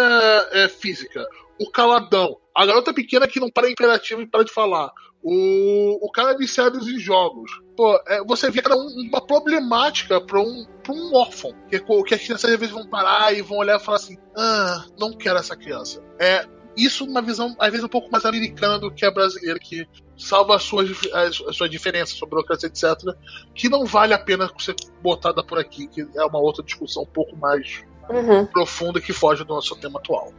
é, física, o caladão, a garota pequena que não para imperativo e para de falar, o, o cara viciado em jogos. Pô, é, você vê que era uma problemática para um, pra um órfão. Que, que as crianças às vezes vão parar e vão olhar e falar assim: ah, não quero essa criança. É, isso uma visão, às vezes, um pouco mais americana do que a brasileira, que salva as suas, as, as suas diferenças sobre burocracia, etc., que não vale a pena ser botada por aqui, que é uma outra discussão um pouco mais uhum. profunda que foge do nosso tema atual.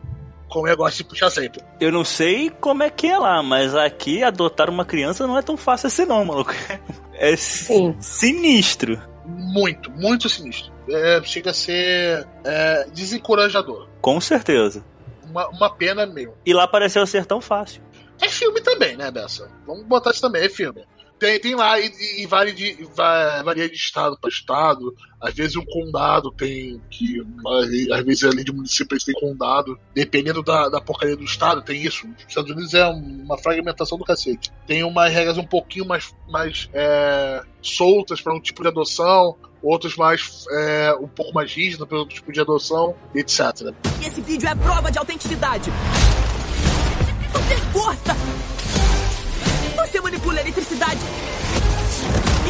Como eu gosto de puxar sempre. Eu não sei como é que é lá, mas aqui adotar uma criança não é tão fácil assim, não, maluco. *laughs* É Sim. sinistro. Muito, muito sinistro. É, chega a ser é, desencorajador. Com certeza uma, uma pena mesmo. E lá pareceu ser tão fácil. É filme também, né, Bessa? Vamos botar isso também, é filme. Tem, tem lá e, e varia, de, varia de estado para estado. Às vezes um condado tem que. Às vezes além de municípios tem condado. Dependendo da, da porcaria do estado, tem isso. Os Estados Unidos é uma fragmentação do cacete. Tem umas regras um pouquinho mais, mais é, soltas para um tipo de adoção outros mais é, um pouco mais rígidos pelo tipo de adoção, etc. Esse vídeo é prova de autenticidade. Não tem força! Você manipula a eletricidade.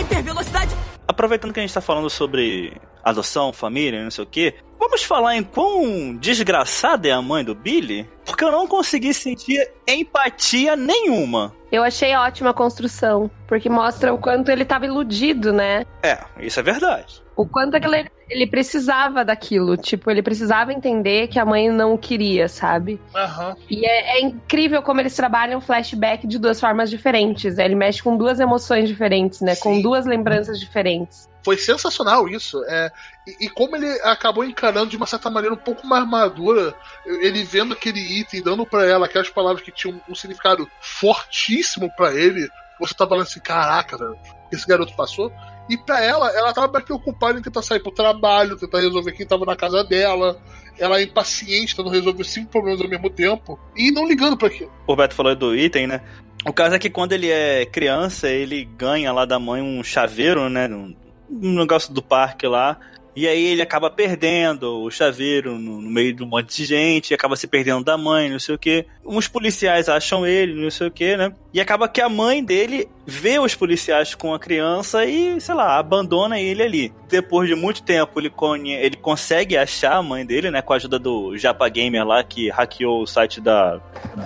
Hipervelocidade. Aproveitando que a gente está falando sobre adoção, família, não sei o que, vamos falar em quão desgraçada é a mãe do Billy? Porque eu não consegui sentir empatia nenhuma. Eu achei ótima a construção, porque mostra o quanto ele estava iludido, né? É, isso é verdade. O quanto ele, ele precisava daquilo. Tipo, ele precisava entender que a mãe não queria, sabe? Uhum. E é, é, incrível como eles trabalham flashback de duas formas diferentes. Né? Ele mexe com duas emoções diferentes, né? Sim. Com duas lembranças diferentes. Foi sensacional isso. É, e, e, como ele acabou encarando de uma certa maneira um pouco mais madura, ele vendo aquele item, dando para ela aquelas palavras que tinham um significado fortíssimo para ele, você tá falando assim: caraca, velho, esse garoto passou. E pra ela, ela tava mais preocupada em tentar sair pro trabalho, tentar resolver quem tava na casa dela. Ela é impaciente, tentando resolver cinco problemas ao mesmo tempo. E não ligando para aquilo. O Beto falou do item, né? O caso é que quando ele é criança, ele ganha lá da mãe um chaveiro, né? Um, um negócio do parque lá. E aí ele acaba perdendo o chaveiro no, no, meio de um monte de gente, acaba se perdendo da mãe, não sei o que. Uns policiais acham ele, não sei o que, né? E acaba que a mãe dele vê os policiais com a criança e, sei lá, abandona ele ali. Depois de muito tempo, ele, conhe... ele consegue achar a mãe dele, né? Com a ajuda do Japa Gamer lá, que hackeou o site da.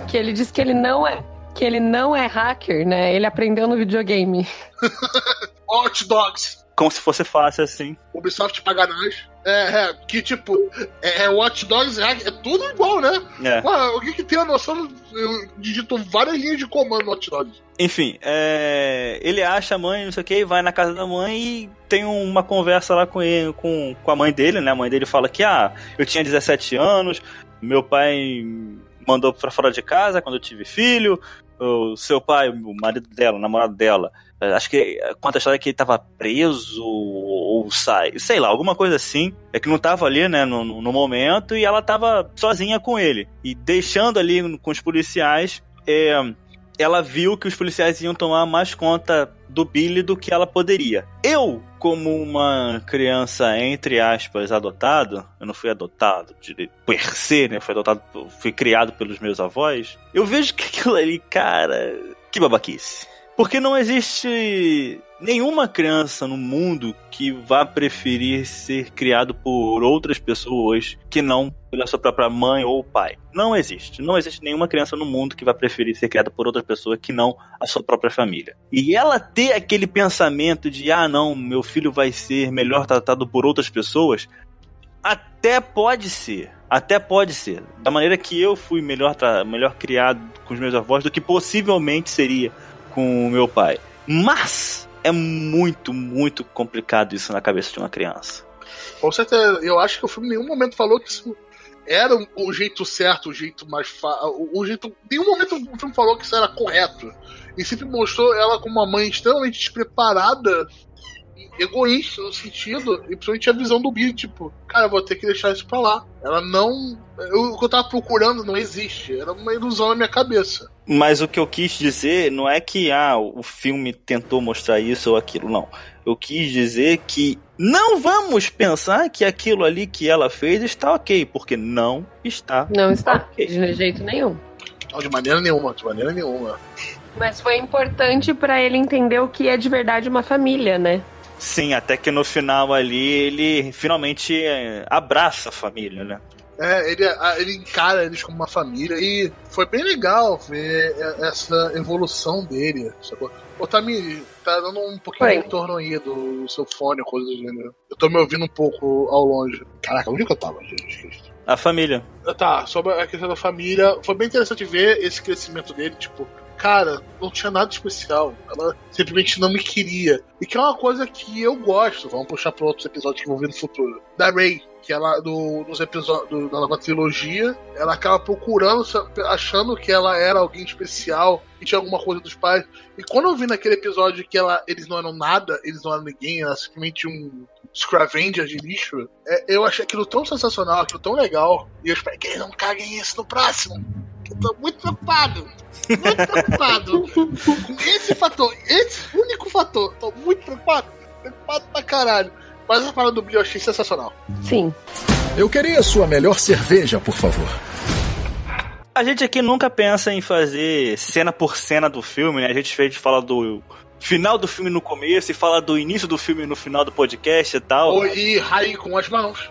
Que ele diz que ele não é. Que ele não é hacker, né? Ele aprendeu no videogame. *laughs* Hot Dogs como se fosse fácil assim. Ubisoft paga nós. É, é, que tipo, é, é Watch Dogs, é, é tudo igual, né? É. Ué, alguém que tem a noção, eu digito várias linhas de comando no Watch Dogs. Enfim, é, ele acha a mãe, não sei o que, vai na casa da mãe e tem uma conversa lá com ele, com, com a mãe dele, né? A mãe dele fala que, ah, eu tinha 17 anos, meu pai mandou para fora de casa quando eu tive filho, o seu pai, o marido dela, o namorado dela, Acho que conta a história que ele tava preso ou sai, sei lá, alguma coisa assim. É que não tava ali, né, no, no momento, e ela tava sozinha com ele. E deixando ali com os policiais, é, ela viu que os policiais iam tomar mais conta do Billy do que ela poderia. Eu, como uma criança, entre aspas, adotado, eu não fui adotado de per se, né? Fui adotado, fui criado pelos meus avós. Eu vejo que aquilo ali, cara, que babaquice. Porque não existe nenhuma criança no mundo que vá preferir ser criado por outras pessoas que não pela sua própria mãe ou pai. Não existe. Não existe nenhuma criança no mundo que vá preferir ser criada por outra pessoa que não a sua própria família. E ela ter aquele pensamento de, ah, não, meu filho vai ser melhor tratado por outras pessoas, até pode ser. Até pode ser. Da maneira que eu fui melhor, melhor criado com os meus avós do que possivelmente seria com o meu pai. Mas é muito, muito complicado isso na cabeça de uma criança. Com certeza. Eu acho que o filme em nenhum momento falou que isso era o jeito certo, o jeito mais fácil. O jeito. Em nenhum momento o filme falou que isso era correto. E sempre mostrou ela como uma mãe extremamente despreparada egoísta no sentido, e principalmente a visão do Billy, tipo, cara, vou ter que deixar isso pra lá. Ela não. Eu, o que eu tava procurando não existe. Era uma ilusão na minha cabeça. Mas o que eu quis dizer não é que ah, o filme tentou mostrar isso ou aquilo, não. Eu quis dizer que não vamos pensar que aquilo ali que ela fez está ok, porque não está. Não está, okay. de jeito nenhum. Não, de maneira nenhuma, de maneira nenhuma. Mas foi importante para ele entender o que é de verdade uma família, né? Sim, até que no final ali ele finalmente é, abraça a família, né? É, ele, ele encara eles como uma família e foi bem legal ver essa evolução dele. Sacou? Ô, Tami, tá dando um pouquinho Oi. de retorno aí do seu fone, coisa do gênero. Eu tô me ouvindo um pouco ao longe. Caraca, onde que eu tava, gente? A família. Tá, sobre a questão da família. Foi bem interessante ver esse crescimento dele, tipo, cara, não tinha nada especial. Ela simplesmente não me queria. E que é uma coisa que eu gosto. Vamos puxar para outros episódios que vão vir no futuro. Da Ray, que ela, do, nos episódios da nova trilogia, ela acaba procurando, achando que ela era alguém especial, que tinha alguma coisa dos pais. E quando eu vi naquele episódio que ela, eles não eram nada, eles não eram ninguém, era simplesmente um Scravenger de lixo, é, eu achei aquilo tão sensacional, aquilo tão legal. E eu espero que eles não caguem isso no próximo. Tô muito preocupado. Muito preocupado com esse fator. Esse único fator. Tô muito preocupado. Preocupado pra caralho. Mas a parada do eu achei sensacional. Sim. Eu queria a sua melhor cerveja, por favor. A gente aqui nunca pensa em fazer cena por cena do filme, né? A gente fez fala do final do filme no começo e fala do início do filme no final do podcast e tal. E raio com as mãos.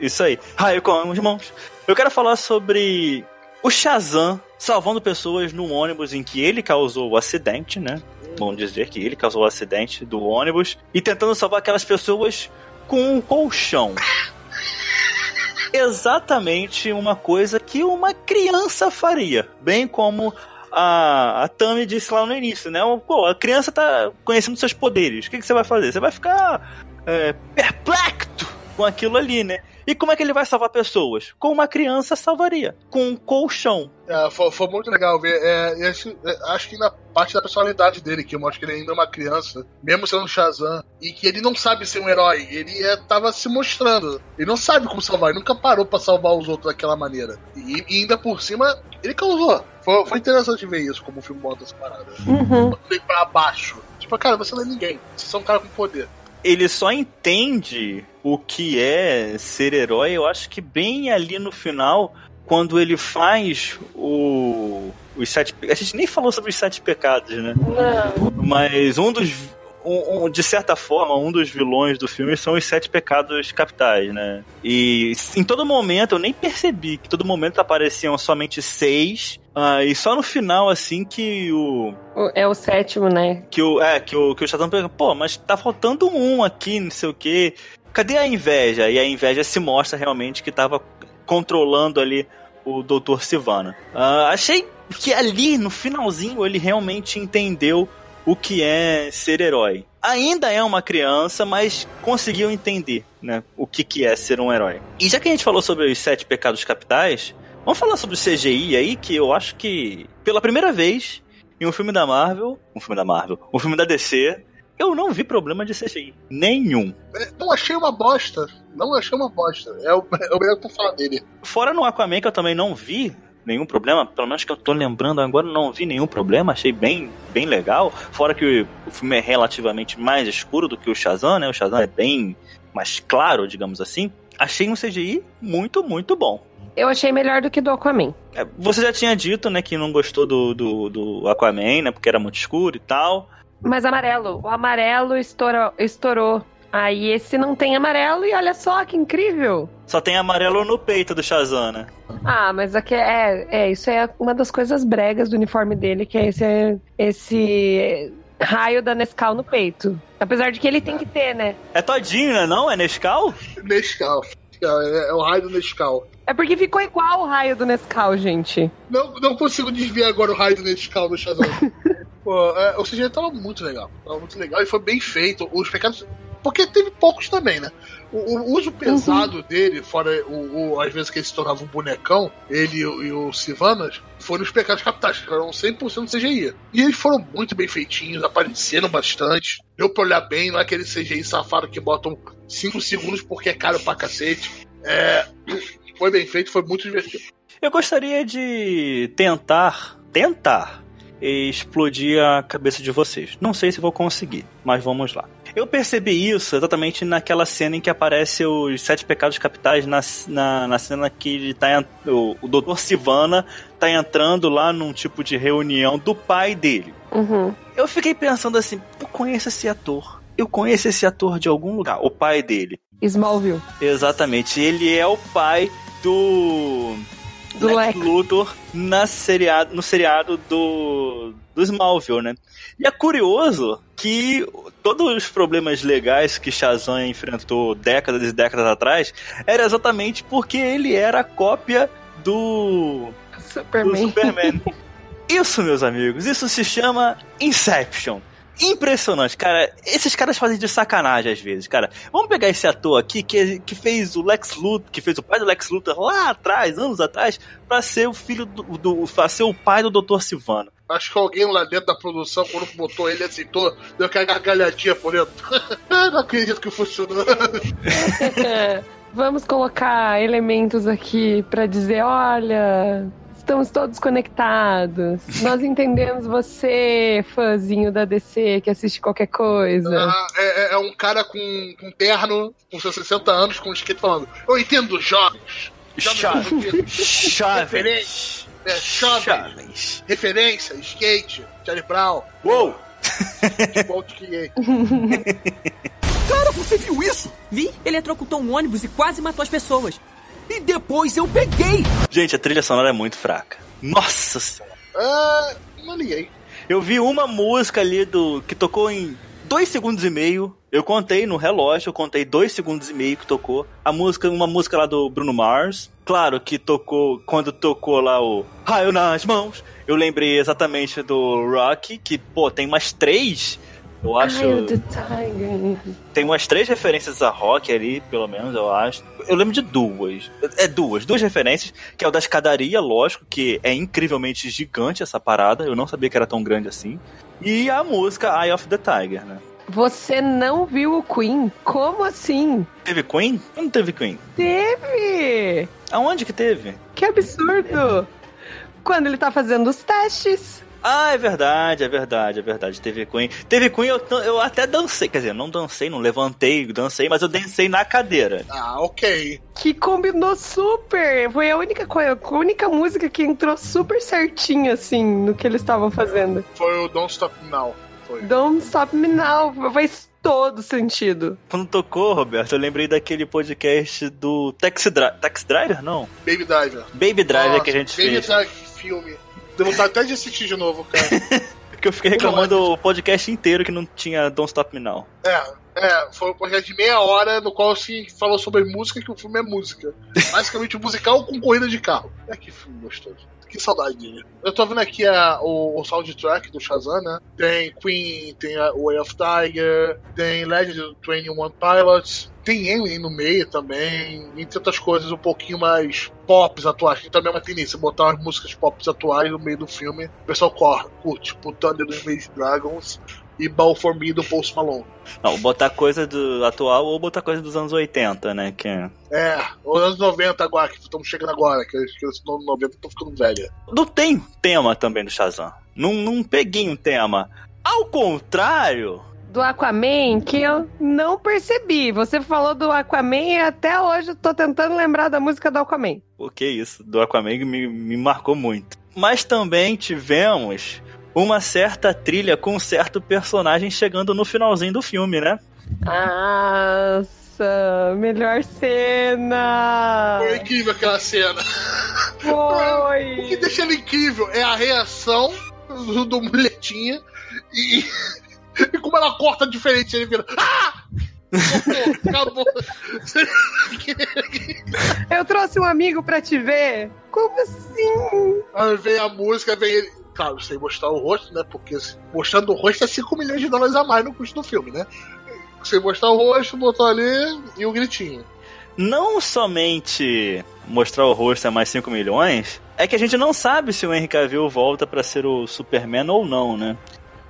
Isso aí, raio com as mãos. Eu quero falar sobre o Shazam salvando pessoas no ônibus em que ele causou o acidente, né? Vamos dizer que ele causou o acidente do ônibus e tentando salvar aquelas pessoas com um colchão. Exatamente uma coisa que uma criança faria, bem como a, a Tami disse lá no início, né? Pô, a criança tá conhecendo seus poderes. O que, que você vai fazer? Você vai ficar é, perplexo com aquilo ali, né? E como é que ele vai salvar pessoas? Com uma criança salvaria, com um colchão. É, foi, foi, muito legal ver. É, acho, é, acho, que na parte da personalidade dele, que mostra que ele ainda é uma criança, mesmo sendo Shazam, e que ele não sabe ser um herói. Ele é, tava se mostrando. Ele não sabe como salvar, ele nunca parou para salvar os outros daquela maneira. E, e, ainda por cima, ele causou. Foi, foi interessante ver isso, como o filme bota essa parada. Uhum. Pra baixo. Tipo, cara, você não é ninguém. Você é um cara com poder ele só entende o que é ser herói, eu acho que bem ali no final, quando ele faz o. Os sete. A gente nem falou sobre os sete pecados, né? Não. Mas um dos um, um, de certa forma, um dos vilões do filme são os sete pecados capitais, né? E em todo momento, eu nem percebi que todo momento apareciam somente seis. Uh, e só no final, assim, que o. É o sétimo, né? Que o, é, que o, que o Chatão pergunta, pô, mas tá faltando um aqui, não sei o quê. Cadê a inveja? E a inveja se mostra realmente que tava controlando ali o Dr. Sivana. Uh, achei que ali, no finalzinho, ele realmente entendeu o que é ser herói. Ainda é uma criança, mas conseguiu entender, né, o que, que é ser um herói. E já que a gente falou sobre os sete pecados capitais, vamos falar sobre o CGI aí, que eu acho que pela primeira vez em um filme da Marvel, um filme da Marvel, um filme da DC, eu não vi problema de CGI. Nenhum. É, não achei uma bosta. Não achei uma bosta. É o, *laughs* é o melhor pra falar dele. Fora no Aquaman, que eu também não vi, nenhum problema, pelo menos que eu tô lembrando agora, não vi nenhum problema, achei bem, bem legal. Fora que o filme é relativamente mais escuro do que o Shazam, né? O Shazam é bem mais claro, digamos assim. Achei um CGI muito, muito bom. Eu achei melhor do que do Aquaman. É, você já tinha dito, né, que não gostou do, do, do Aquaman, né? Porque era muito escuro e tal. Mas amarelo. O amarelo estourou. estourou. Aí esse não tem amarelo e olha só que incrível. Só tem amarelo no peito do Shazam, né? Ah, mas aqui é, é isso é uma das coisas bregas do uniforme dele, que é esse, esse raio da Nescau no peito. Apesar de que ele tem que ter, né? É todinho, né? Não? É Nescau? Nescau. É, é o raio do Nescau. É porque ficou igual o raio do Nescau, gente. Não, não consigo desviar agora o raio do Nescau do Shazam. *laughs* Pô, é, o CGI tava muito legal. Tava muito legal e foi bem feito. Os pecados Porque teve poucos também, né? O, o uso pesado uhum. dele, fora o, o, às vezes que ele se tornava um bonecão, ele e, e o Sivanas, foram os pecados capitais, que eram 100% CGI. E eles foram muito bem feitinhos, apareceram bastante. Deu pra olhar bem, não é aquele CGI safado que botam 5 segundos porque é caro pra cacete. É, foi bem feito, foi muito divertido. Eu gostaria de tentar, tentar explodir a cabeça de vocês. Não sei se vou conseguir, mas vamos lá. Eu percebi isso exatamente naquela cena em que aparece os sete pecados capitais na, na, na cena que ele tá, o, o Dr. Sivana tá entrando lá num tipo de reunião do pai dele. Uhum. Eu fiquei pensando assim, eu conheço esse ator. Eu conheço esse ator de algum lugar, o pai dele. Smallville. Exatamente, ele é o pai do do Lex Luthor na seriado, no seriado do, do Smallville, né? E é curioso que todos os problemas legais que Shazam enfrentou décadas e décadas atrás era exatamente porque ele era a cópia do Superman. Do Superman. *laughs* Isso, meus amigos, isso se chama Inception impressionante, cara. Esses caras fazem de sacanagem às vezes, cara. Vamos pegar esse ator aqui que, que fez o Lex Luthor, que fez o pai do Lex Luthor lá atrás, anos atrás, para ser o filho do, do pra ser o pai do Dr. Silvano. Acho que alguém lá dentro da produção, quando botou ele, aceitou, deu aquela gargalhadinha por dentro. *laughs* Não acredito que funcionou. *laughs* Vamos colocar elementos aqui para dizer, olha, estamos todos conectados. Nós entendemos você, fãzinho da DC, que assiste qualquer coisa. Ah, é, é, é, um cara com, com terno, com seus 60 anos, com skate falando: Eu entendo jogos. Jovens. Jovens. É, jovens. Referência, skate, Charlie Brown. Uou! *laughs* Cara, você viu isso? Vi. Ele eletrocutou um ônibus e quase matou as pessoas. E depois eu peguei! Gente, a trilha sonora é muito fraca. Nossa senhora. Ah, não liguei. Eu vi uma música ali do que tocou em dois segundos e meio. Eu contei no relógio, eu contei dois segundos e meio que tocou. A música, uma música lá do Bruno Mars. Claro que tocou, quando tocou lá o Raio nas Mãos, eu lembrei exatamente do Rock, que, pô, tem umas três eu acho. Tem umas três referências a rock ali, pelo menos, eu acho. Eu lembro de duas. É duas. Duas referências, que é o da escadaria, lógico, que é incrivelmente gigante essa parada. Eu não sabia que era tão grande assim. E a música Eye of the Tiger, né? Você não viu o Queen? Como assim? Teve Queen? Não teve Queen. Teve! Aonde que teve? Que absurdo! Quando ele tá fazendo os testes. Ah, é verdade, é verdade, é verdade. Teve Queen. Teve Queen, eu, eu até dancei. Quer dizer, não dancei, não levantei, dancei, mas eu dancei na cadeira. Ah, ok. Que combinou super. Foi a única, a única música que entrou super certinho, assim, no que eles estavam fazendo. Foi o Don't Stop Now. Foi. Don't Stop Me Now. Faz todo sentido. Quando tocou, Roberto, eu lembrei daquele podcast do Taxi, Dri Taxi Driver, não? Baby Driver. Baby Driver Nossa, que a gente Baby fez. Baby Driver, filme. Deu vontade até de assistir de novo, cara. *laughs* Porque eu fiquei reclamando o podcast inteiro que não tinha Don't Stop Me Now. É, é, foi um podcast de meia hora no qual se falou sobre música, que o filme é música. Basicamente um musical com corrida de carro. É que filme gostoso. Que saudade dele. Eu tô vendo aqui a, o, o soundtrack do Shazam, né? Tem Queen, tem a Way of Tiger, tem Legend 21 Pilots, tem Alien no meio também, entre outras coisas um pouquinho mais pops atuais, que também é uma tendência, botar umas músicas pops atuais no meio do filme. O pessoal corre, curte, tipo Thunder dos Dragons e Ball for Me do Post Malone. Não, botar coisa do atual ou botar coisa dos anos 80, né? Que... É, os anos 90 agora, que estamos chegando agora, que os anos 90 estão ficando velha. Não tem tema também do Shazam. Não, não peguei um tema. Ao contrário, do Aquaman que eu não percebi. Você falou do Aquaman e até hoje eu tô tentando lembrar da música do Aquaman. O que é isso? Do Aquaman me, me marcou muito. Mas também tivemos uma certa trilha com um certo personagem chegando no finalzinho do filme, né? Nossa, melhor cena! Foi incrível aquela cena. Foi! o que deixa ela incrível é a reação do, do mulhetinha e, *laughs* e como ela corta diferente, ele vira. Ah! Acabou. Eu trouxe um amigo pra te ver. Como assim? Aí vem a música, vem ele claro, sem mostrar o rosto, né? Porque mostrando o rosto é 5 milhões de dólares a mais no custo do filme, né? Sem mostrar o rosto, botou ali e o gritinho. Não somente mostrar o rosto é mais 5 milhões, é que a gente não sabe se o Henry Cavill volta pra ser o Superman ou não, né?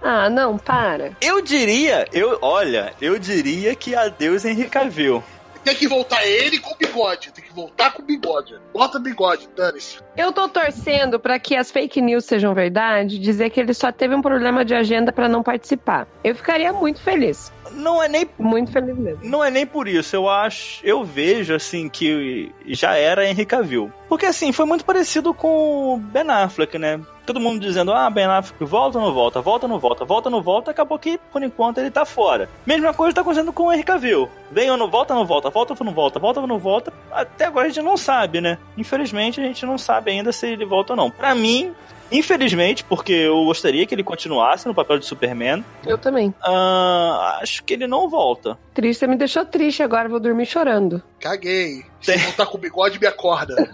Ah, não, para. Eu diria, eu, olha, eu diria que adeus Henry Cavill. Tem que voltar ele com bigode. Tem que voltar com bigode. Bota bigode, dane-se. Eu tô torcendo pra que as fake news sejam verdade, dizer que ele só teve um problema de agenda pra não participar. Eu ficaria muito feliz. Não é nem Muito feliz mesmo. não é nem por isso, eu acho, eu vejo assim que já era Henry Cavill. Porque assim, foi muito parecido com o Ben Affleck, né? Todo mundo dizendo, ah, Ben Affleck volta ou não volta, volta ou não volta, volta ou não volta, acabou que, por enquanto, ele tá fora. Mesma coisa tá acontecendo com o Henry Cavill. Vem ou não volta, não volta, volta ou não volta, volta ou não volta. Até agora a gente não sabe, né? Infelizmente, a gente não sabe ainda se ele volta ou não. Pra mim, infelizmente, porque eu gostaria que ele continuasse no papel de Superman, Eu também. ah, acho que ele não volta. Triste, você me deixou triste agora, vou dormir chorando. Caguei. Se Tem- voltar com bigode, me acorda. *laughs*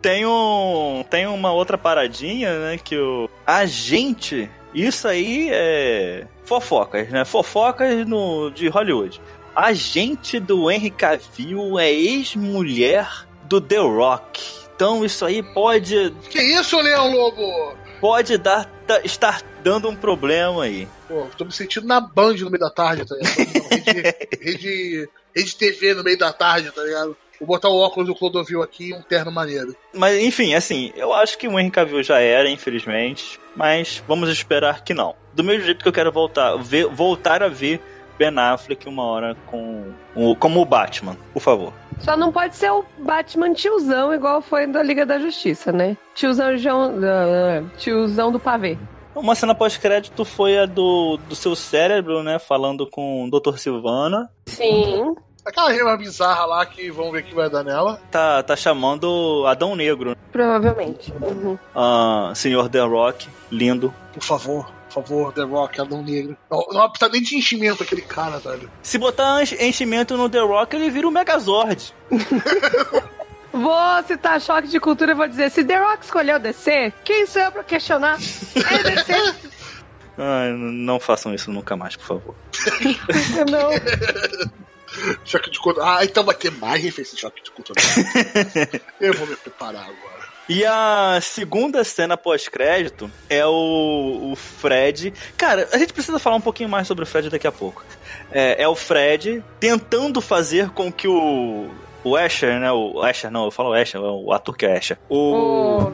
Tem um. Tem uma outra paradinha, né? Que o. A gente. Isso aí é. Fofocas, né? Fofocas no, de Hollywood. A gente do Henry Cavill é ex-mulher do The Rock. Então isso aí pode. que isso, Leão Lobo? Pode dar, tá- estar dando um problema aí. Pô, tô me sentindo na Band no meio da tarde, tá ligado? *laughs* Rede, rede, rede TV no meio da tarde, tá ligado? Vou botar o óculos do Clodovil aqui e um terno maneiro. Mas enfim, assim, eu acho que o Henry Cavill já era, infelizmente. Mas vamos esperar que não. Do mesmo jeito que eu quero voltar, ver, voltar a ver Ben Affleck uma hora com o, como o Batman, por favor. Só não pode ser o Batman tiozão, igual foi da Liga da Justiça, né? Tiozão, João- ah, tiozão do pavê. Uma cena pós-crédito foi a do, do seu cérebro, né? Falando com o Dr. Silvana. Sim. Aquela rima bizarra lá que vamos ver o que vai dar nela. Tá, tá chamando Adão Negro. Provavelmente. Uhum. Ah, Senhor The Rock, lindo. Por favor, favor, The Rock, Adão Negro. Não, não precisa nem de enchimento aquele cara, velho. Se botar enchimento no The Rock, ele vira o Megazord. *laughs* Vou citar choque de cultura e vou dizer: se The Rock escolheu descer, quem sou eu pra questionar? É descer. *laughs* Ai, n- não façam isso nunca mais, por favor. *laughs* não. Choque de cultura. Ah, então vai ter mais referência de choque de cultura. Eu vou me preparar agora. E a segunda cena pós-crédito é o, o Fred. Cara, a gente precisa falar um pouquinho mais sobre o Fred daqui a pouco. É, é o Fred tentando fazer com que o. O Asher, né? O Asher, não, eu falo Asher, é o ator que é Asher. O, O-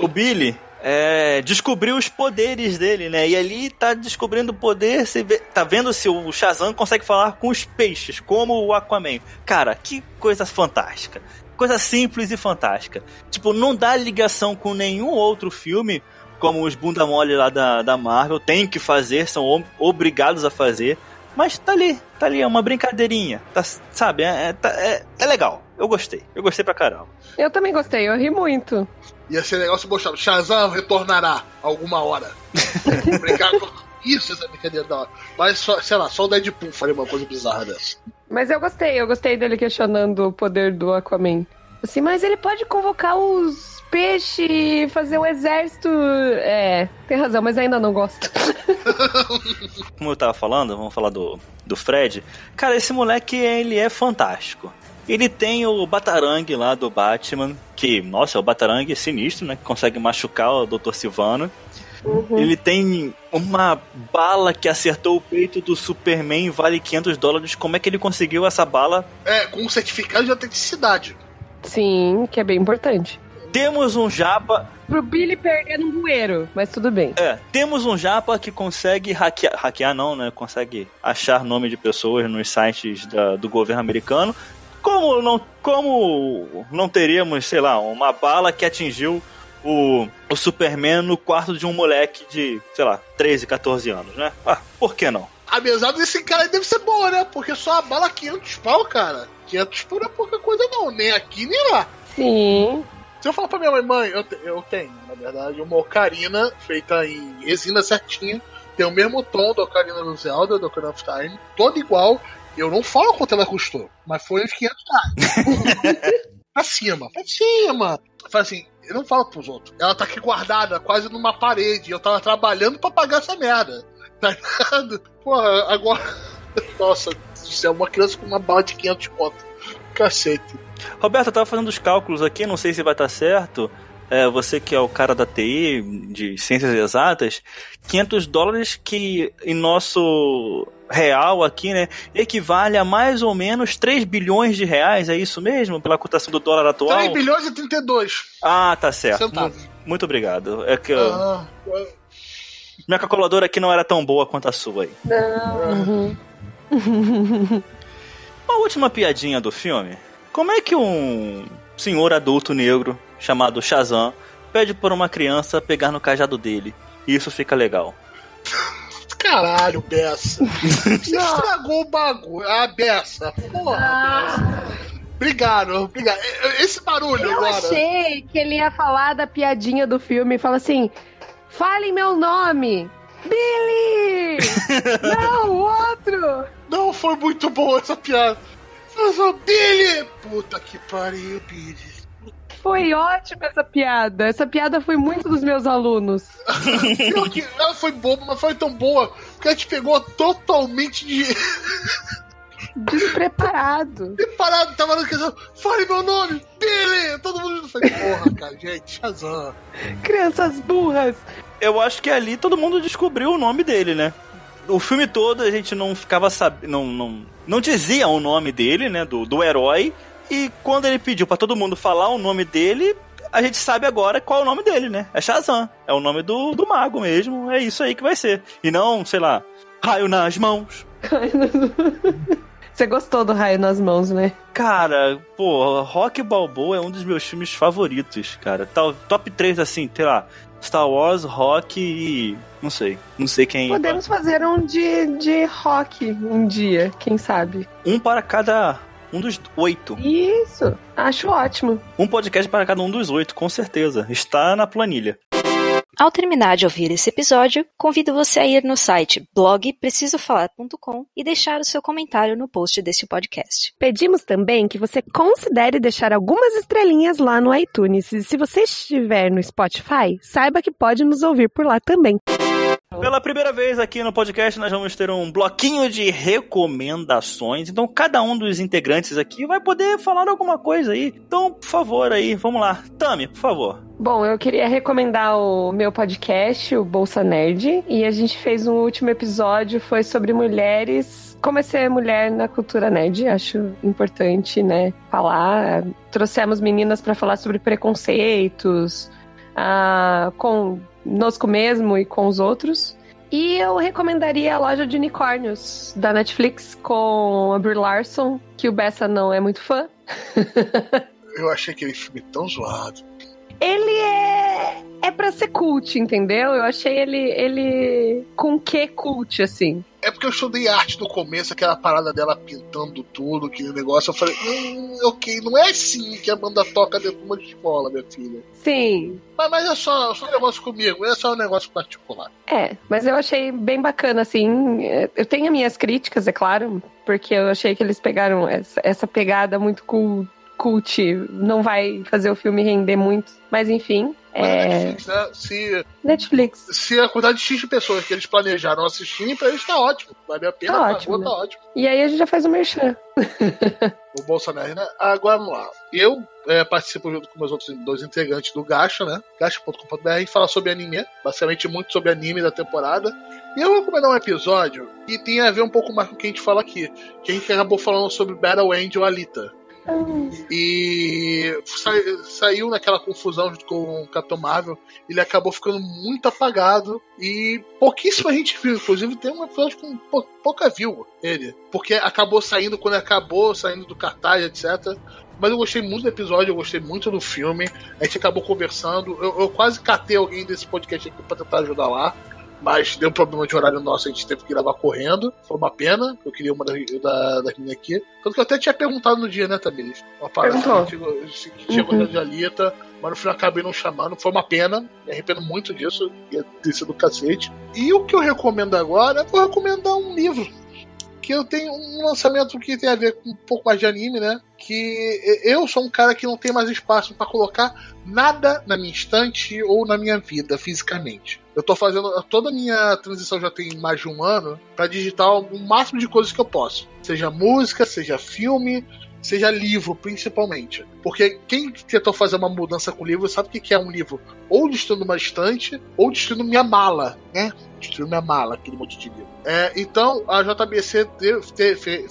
o Billy é, descobriu os poderes dele, né? E ali tá descobrindo o poder, você vê- tá vendo se o Shazam consegue falar com os peixes, como o Aquaman. Cara, que coisa fantástica. Coisa simples e fantástica. Tipo, não dá ligação com nenhum outro filme, como os bunda mole lá da, da Marvel, tem que fazer, são ob- obrigados a fazer. Mas tá ali, tá ali, é uma brincadeirinha. Tá, sabe, é, é, tá- é- é legal. Eu gostei, eu gostei pra caramba. Eu também gostei, eu ri muito. Ia ser legal se mostrar. Shazam retornará alguma hora. *laughs* Brincar com... Isso, essa brincadeira da hora. Mas, só, sei lá, só o Deadpool faria uma coisa bizarra dessa. Mas eu gostei, eu gostei dele questionando o poder do Aquaman. Assim, mas ele pode convocar os peixes e fazer um exército. É, tem razão, mas ainda não gosto. *laughs* como eu tava falando, vamos falar do, do Fred. Cara, esse moleque, ele é fantástico. Ele tem o Batarangue lá do Batman, que, nossa, é o Batarangue sinistro, né? Que consegue machucar o Dr. Silvano. Ele tem uma bala que acertou o peito do Superman e vale 500 dólares. Como é que ele conseguiu essa bala? É, com um certificado de autenticidade. Sim, que é bem importante. Temos um japa Pro Billy perder num bueiro, mas tudo bem. É, temos um japa que consegue hackear, hackear não, né? Consegue achar nome de pessoas nos sites da- do governo americano. Como não, como não teríamos, sei lá, uma bala que atingiu o, o Superman no quarto de um moleque de, sei lá, 13, 14 anos, né? Ah, por que não? A mesada desse cara aí deve ser boa, né? Porque só a bala 500 pau, cara. 500 pau não é pouca coisa, não. Nem aqui, nem lá. Sim. Se eu falar pra minha mãe, mãe, eu, te- eu tenho, na verdade, uma ocarina feita em resina certinha. Tem o mesmo tom da ocarina do Zelda, do Ocarina of Time. Toda igual. Eu não falo quanto ela custou, mas foi uns 500 reais. *laughs* pra cima, pra cima. Fala assim, eu não falo pros outros. Ela tá aqui guardada, quase numa parede. Eu tava trabalhando pra pagar essa merda. Tá ligado? Porra, agora. *laughs* Nossa, isso é uma criança com uma bala de 500 conto. Cacete. Roberto, eu tava fazendo os cálculos aqui, não sei se vai estar certo. É, você que é o cara da TI, de ciências exatas, 500 dólares que em nosso real aqui, né, equivale a mais ou menos 3 bilhões de reais, é isso mesmo? Pela cotação do dólar atual? 3 bilhões e 32 Ah, tá certo. centavos. Mu- Muito obrigado. É que eu- Ah, minha calculadora aqui não era tão boa quanto a sua aí. Uhum. Uma última piadinha do filme. Como é que um senhor adulto negro chamado Shazam pede por uma criança pegar no cajado dele? E isso fica legal. Caralho, Bessa. Você estragou o bagulho. Ah, Bessa. Porra, Bessa. Obrigado, obrigado. Esse barulho Eu agora. achei que ele ia falar da piadinha do filme e fala assim: fale meu nome! Billy! *laughs* Não, o outro! Não foi muito boa essa piada. Eu sou Billy! Puta que pariu, Billy. Foi ótima essa piada. Essa piada foi muito dos meus alunos. Pior que ela foi boba, mas foi tão boa que a gente pegou totalmente de. Despreparado. Parado, tava no questão. Fale meu nome! Billy! Todo mundo foi. Porra, cara, gente, Shazam. Crianças burras. Eu acho que ali todo mundo descobriu o nome dele, né? O filme todo a gente não ficava sabendo. Não, não, não dizia o nome dele, né? Do, do herói. E quando ele pediu pra todo mundo falar o nome dele, a gente sabe agora qual é o nome dele, né? É Shazam. É o nome do, do mago mesmo. É isso aí que vai ser. E não, sei lá, raio nas mãos. *laughs* Você gostou do raio nas mãos, né? Cara, pô, Rock Balboa é um dos meus filmes favoritos, cara. Tal- Top 3, assim, sei lá, Star Wars, Rock e. Não sei. Não sei quem. Podemos fazer um de, de rock um dia, quem sabe? Um para cada. Um dos oito. Isso, acho ótimo. Um podcast para cada um dos oito, com certeza. Está na planilha. Ao terminar de ouvir esse episódio, convido você a ir no site blogprecisofalar.com e deixar o seu comentário no post desse podcast. Pedimos também que você considere deixar algumas estrelinhas lá no iTunes. E se você estiver no Spotify, saiba que pode nos ouvir por lá também. Pela primeira vez aqui no podcast, nós vamos ter um bloquinho de recomendações. Então, cada um dos integrantes aqui vai poder falar alguma coisa aí. Então, por favor, aí, vamos lá. Tami, por favor. Bom, eu queria recomendar o meu podcast, o Bolsa Nerd, e a gente fez um último episódio, foi sobre mulheres, como é ser mulher na cultura nerd, acho importante, né, falar. Trouxemos meninas para falar sobre preconceitos, ah, conosco mesmo e com os outros. E eu recomendaria a loja de unicórnios da Netflix com a Brie Larson, que o Bessa não é muito fã. *laughs* Eu achei aquele filme tão zoado. Ele é. É pra ser cult, entendeu? Eu achei ele. ele com que cult, assim. É porque eu estudei arte no começo, aquela parada dela pintando tudo, aquele negócio. Eu falei, hum, ok, não é assim que a banda toca dentro de uma escola, minha filha. Sim. Mas, mas é só, só um negócio comigo, é só um negócio particular. É, mas eu achei bem bacana, assim. É, Eu tenho as minhas críticas, é claro, porque eu achei que eles pegaram essa, essa pegada muito cult, cult. Não vai fazer o filme render muito. Mas enfim. Mas é É. Netflix, né? Se, Netflix. se a quantidade de X de pessoas que eles planejaram assistirem, pra eles tá ótimo. Vale a pena, Tá pagou, ótimo, né? tá ótimo. E aí a gente já faz o merchan. *laughs* o Bolsonaro, né? Agora vamos lá. Eu é, participo junto com meus outros dois integrantes do Gacha, né? Gacha.com.br e fala sobre anime, basicamente muito sobre anime da temporada. E eu vou recomendar um episódio que tem a ver um pouco mais com o que a gente fala aqui. Que a gente acabou falando sobre Battle Angel Alita. E sa- saiu naquela confusão junto com o Capitão Marvel. Ele acabou ficando muito apagado. E pouquíssima gente viu. Inclusive, tem um episódio com pou- pouca view ele. Porque acabou saindo quando acabou, saindo do cartaz, etc. Mas eu gostei muito do episódio, eu gostei muito do filme. A gente acabou conversando. Eu, eu quase catei alguém desse podcast aqui pra tentar ajudar lá. Mas deu um problema de horário nosso, a gente teve que gravar correndo. Foi uma pena, eu queria uma da, da, das meninas aqui. Tanto que eu até tinha perguntado no dia, né, Tamiris? Uma parada que chegou- tinha Uhum. de Alita, mas no final acabei não chamando. Foi uma pena, me arrependo muito disso, ia ter sido do cacete. E o que eu recomendo agora, eu vou recomendar um livro que eu tenho um lançamento que tem a ver com um pouco mais de anime, né? Que eu sou um cara que não tem mais espaço para colocar nada na minha estante ou na minha vida fisicamente. Eu tô fazendo toda a minha transição já tem mais de um ano para digitar o máximo de coisas que eu posso, seja música, seja filme, seja livro, principalmente. Porque quem tentou fazer uma mudança com livro sabe o que é um livro ou destruindo uma estante ou destruindo minha mala, né? Destruindo minha mala, aquele monte de livro. É, então, a JBC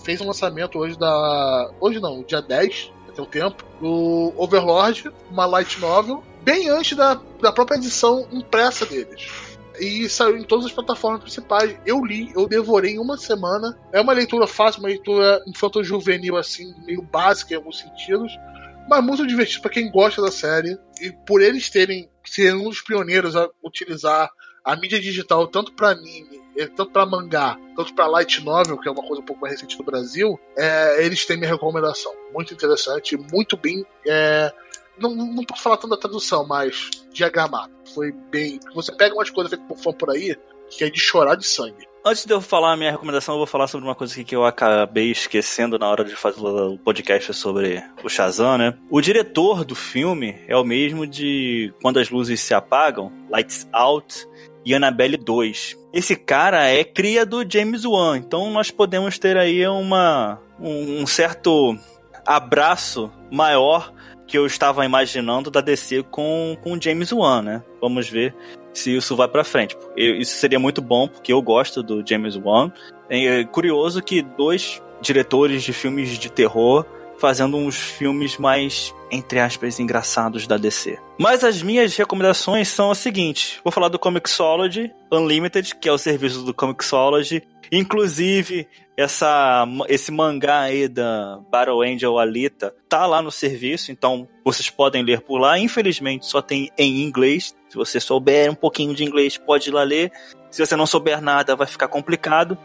fez um lançamento hoje da. Hoje não, dia 10, até o tempo, do Overlord, uma light novel, bem antes da, da própria edição impressa deles e saiu em todas as plataformas principais. Eu li, eu devorei em uma semana. É uma leitura fácil, uma leitura infanto-juvenil, assim, meio básica em alguns sentidos, mas muito divertido para quem gosta da série. E por eles terem sido um dos pioneiros a utilizar a mídia digital tanto para anime, eh, tanto para mangá, tanto para light novel, que é uma coisa um pouco mais recente no Brasil, é, eles têm minha recomendação. Muito interessante, muito bem. É, não, não posso falar tanto da tradução, mas diagramado. Foi bem. Você pega umas coisas feitas por fã por aí, que é de chorar de sangue. Antes de eu falar a minha recomendação, eu vou falar sobre uma coisa que eu acabei esquecendo na hora de fazer o podcast sobre o Shazam, né? O diretor do filme é o mesmo de Quando as Luzes Se Apagam, Lights Out, e Annabelle 2. Esse cara é cria do James Wan, então nós podemos ter aí uma, um, um certo abraço maior que eu estava imaginando da DC com, com James Wan, né? Vamos ver se isso vai para frente. Eu, isso seria muito bom, porque eu gosto do James Wan. É curioso que dois diretores de filmes de terror fazendo uns filmes mais, entre aspas, engraçados da DC. Mas as minhas recomendações são as seguintes: vou falar do Comixology Unlimited, que é o serviço do Comixology. Inclusive, essa, esse mangá aí da Battle Angel Alita tá lá no serviço, então vocês podem ler por lá. Infelizmente só tem em inglês. Se você souber um pouquinho de inglês, pode ir lá ler. Se você não souber nada, vai ficar complicado.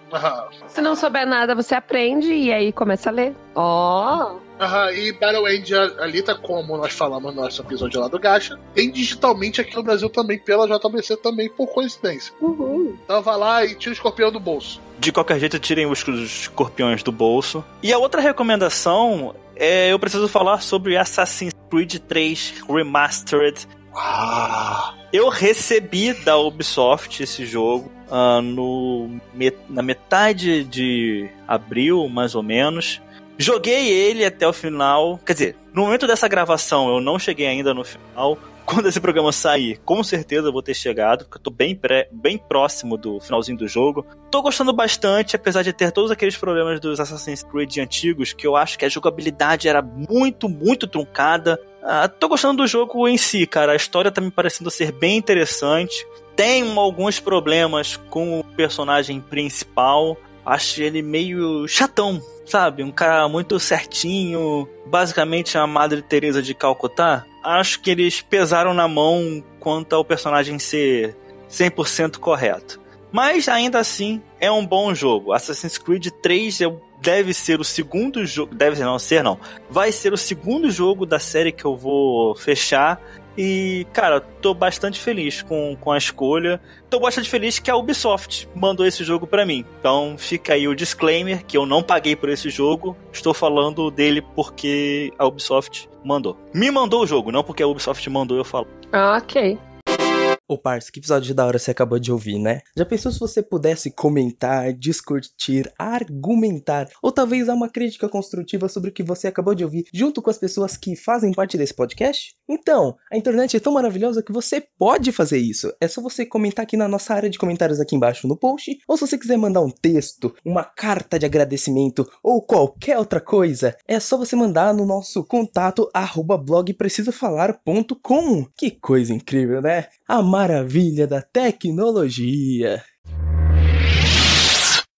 Se não souber nada, você aprende e aí começa a ler. Ó! Oh. Uhum, e Battle Angel Alita, como nós falamos no nosso episódio lá do Gacha, tem digitalmente aqui no Brasil também, pela JBC também, por coincidência. Uhum. Então vai lá e tira o escorpião do bolso. De qualquer jeito, tirem os escorpiões do bolso. E a outra recomendação é eu preciso falar sobre Assassin's Creed 3 Remastered. Ah. Eu recebi da Ubisoft esse jogo uh, no, na metade de abril, mais ou menos. Joguei ele até o final. Quer dizer, no momento dessa gravação eu não cheguei ainda no final. *laughs* Quando esse programa sair, com certeza eu vou ter chegado, porque eu tô bem, pré, bem próximo do finalzinho do jogo. Tô gostando bastante, apesar de ter todos aqueles problemas dos Assassin's Creed antigos, que eu acho que a jogabilidade era muito, muito truncada. Ah, tô gostando do jogo em si, cara. A história tá me parecendo ser bem interessante. Tem alguns problemas com o personagem principal. Acho ele meio chatão, sabe? Um cara muito certinho, basicamente a Madre Teresa de Calcutá. Acho que eles pesaram na mão quanto ao personagem ser 100% correto. Mas ainda assim é um bom jogo. Assassin's Creed 3 deve ser o segundo jogo, deve não ser não, vai ser o segundo jogo da série que eu vou fechar e, cara, tô bastante feliz com, com a escolha. Tô bastante feliz que a Ubisoft mandou esse jogo para mim. Então fica aí o disclaimer que eu não paguei por esse jogo. Estou falando dele porque a Ubisoft mandou. Me mandou o jogo, não porque a Ubisoft mandou eu falo. Ok. Ô, parça, que episódio da hora você acabou de ouvir, né? Já pensou se você pudesse comentar, discutir, argumentar, ou talvez dar uma crítica construtiva sobre o que você acabou de ouvir junto com as pessoas que fazem parte desse podcast? Então, a internet é tão maravilhosa que você pode fazer isso. É só você comentar aqui na nossa área de comentários aqui embaixo no post, ou se você quiser mandar um texto, uma carta de agradecimento ou qualquer outra coisa, é só você mandar no nosso contato arroba blogprecisofalar.com. Que coisa incrível, né? A maravilha da tecnologia.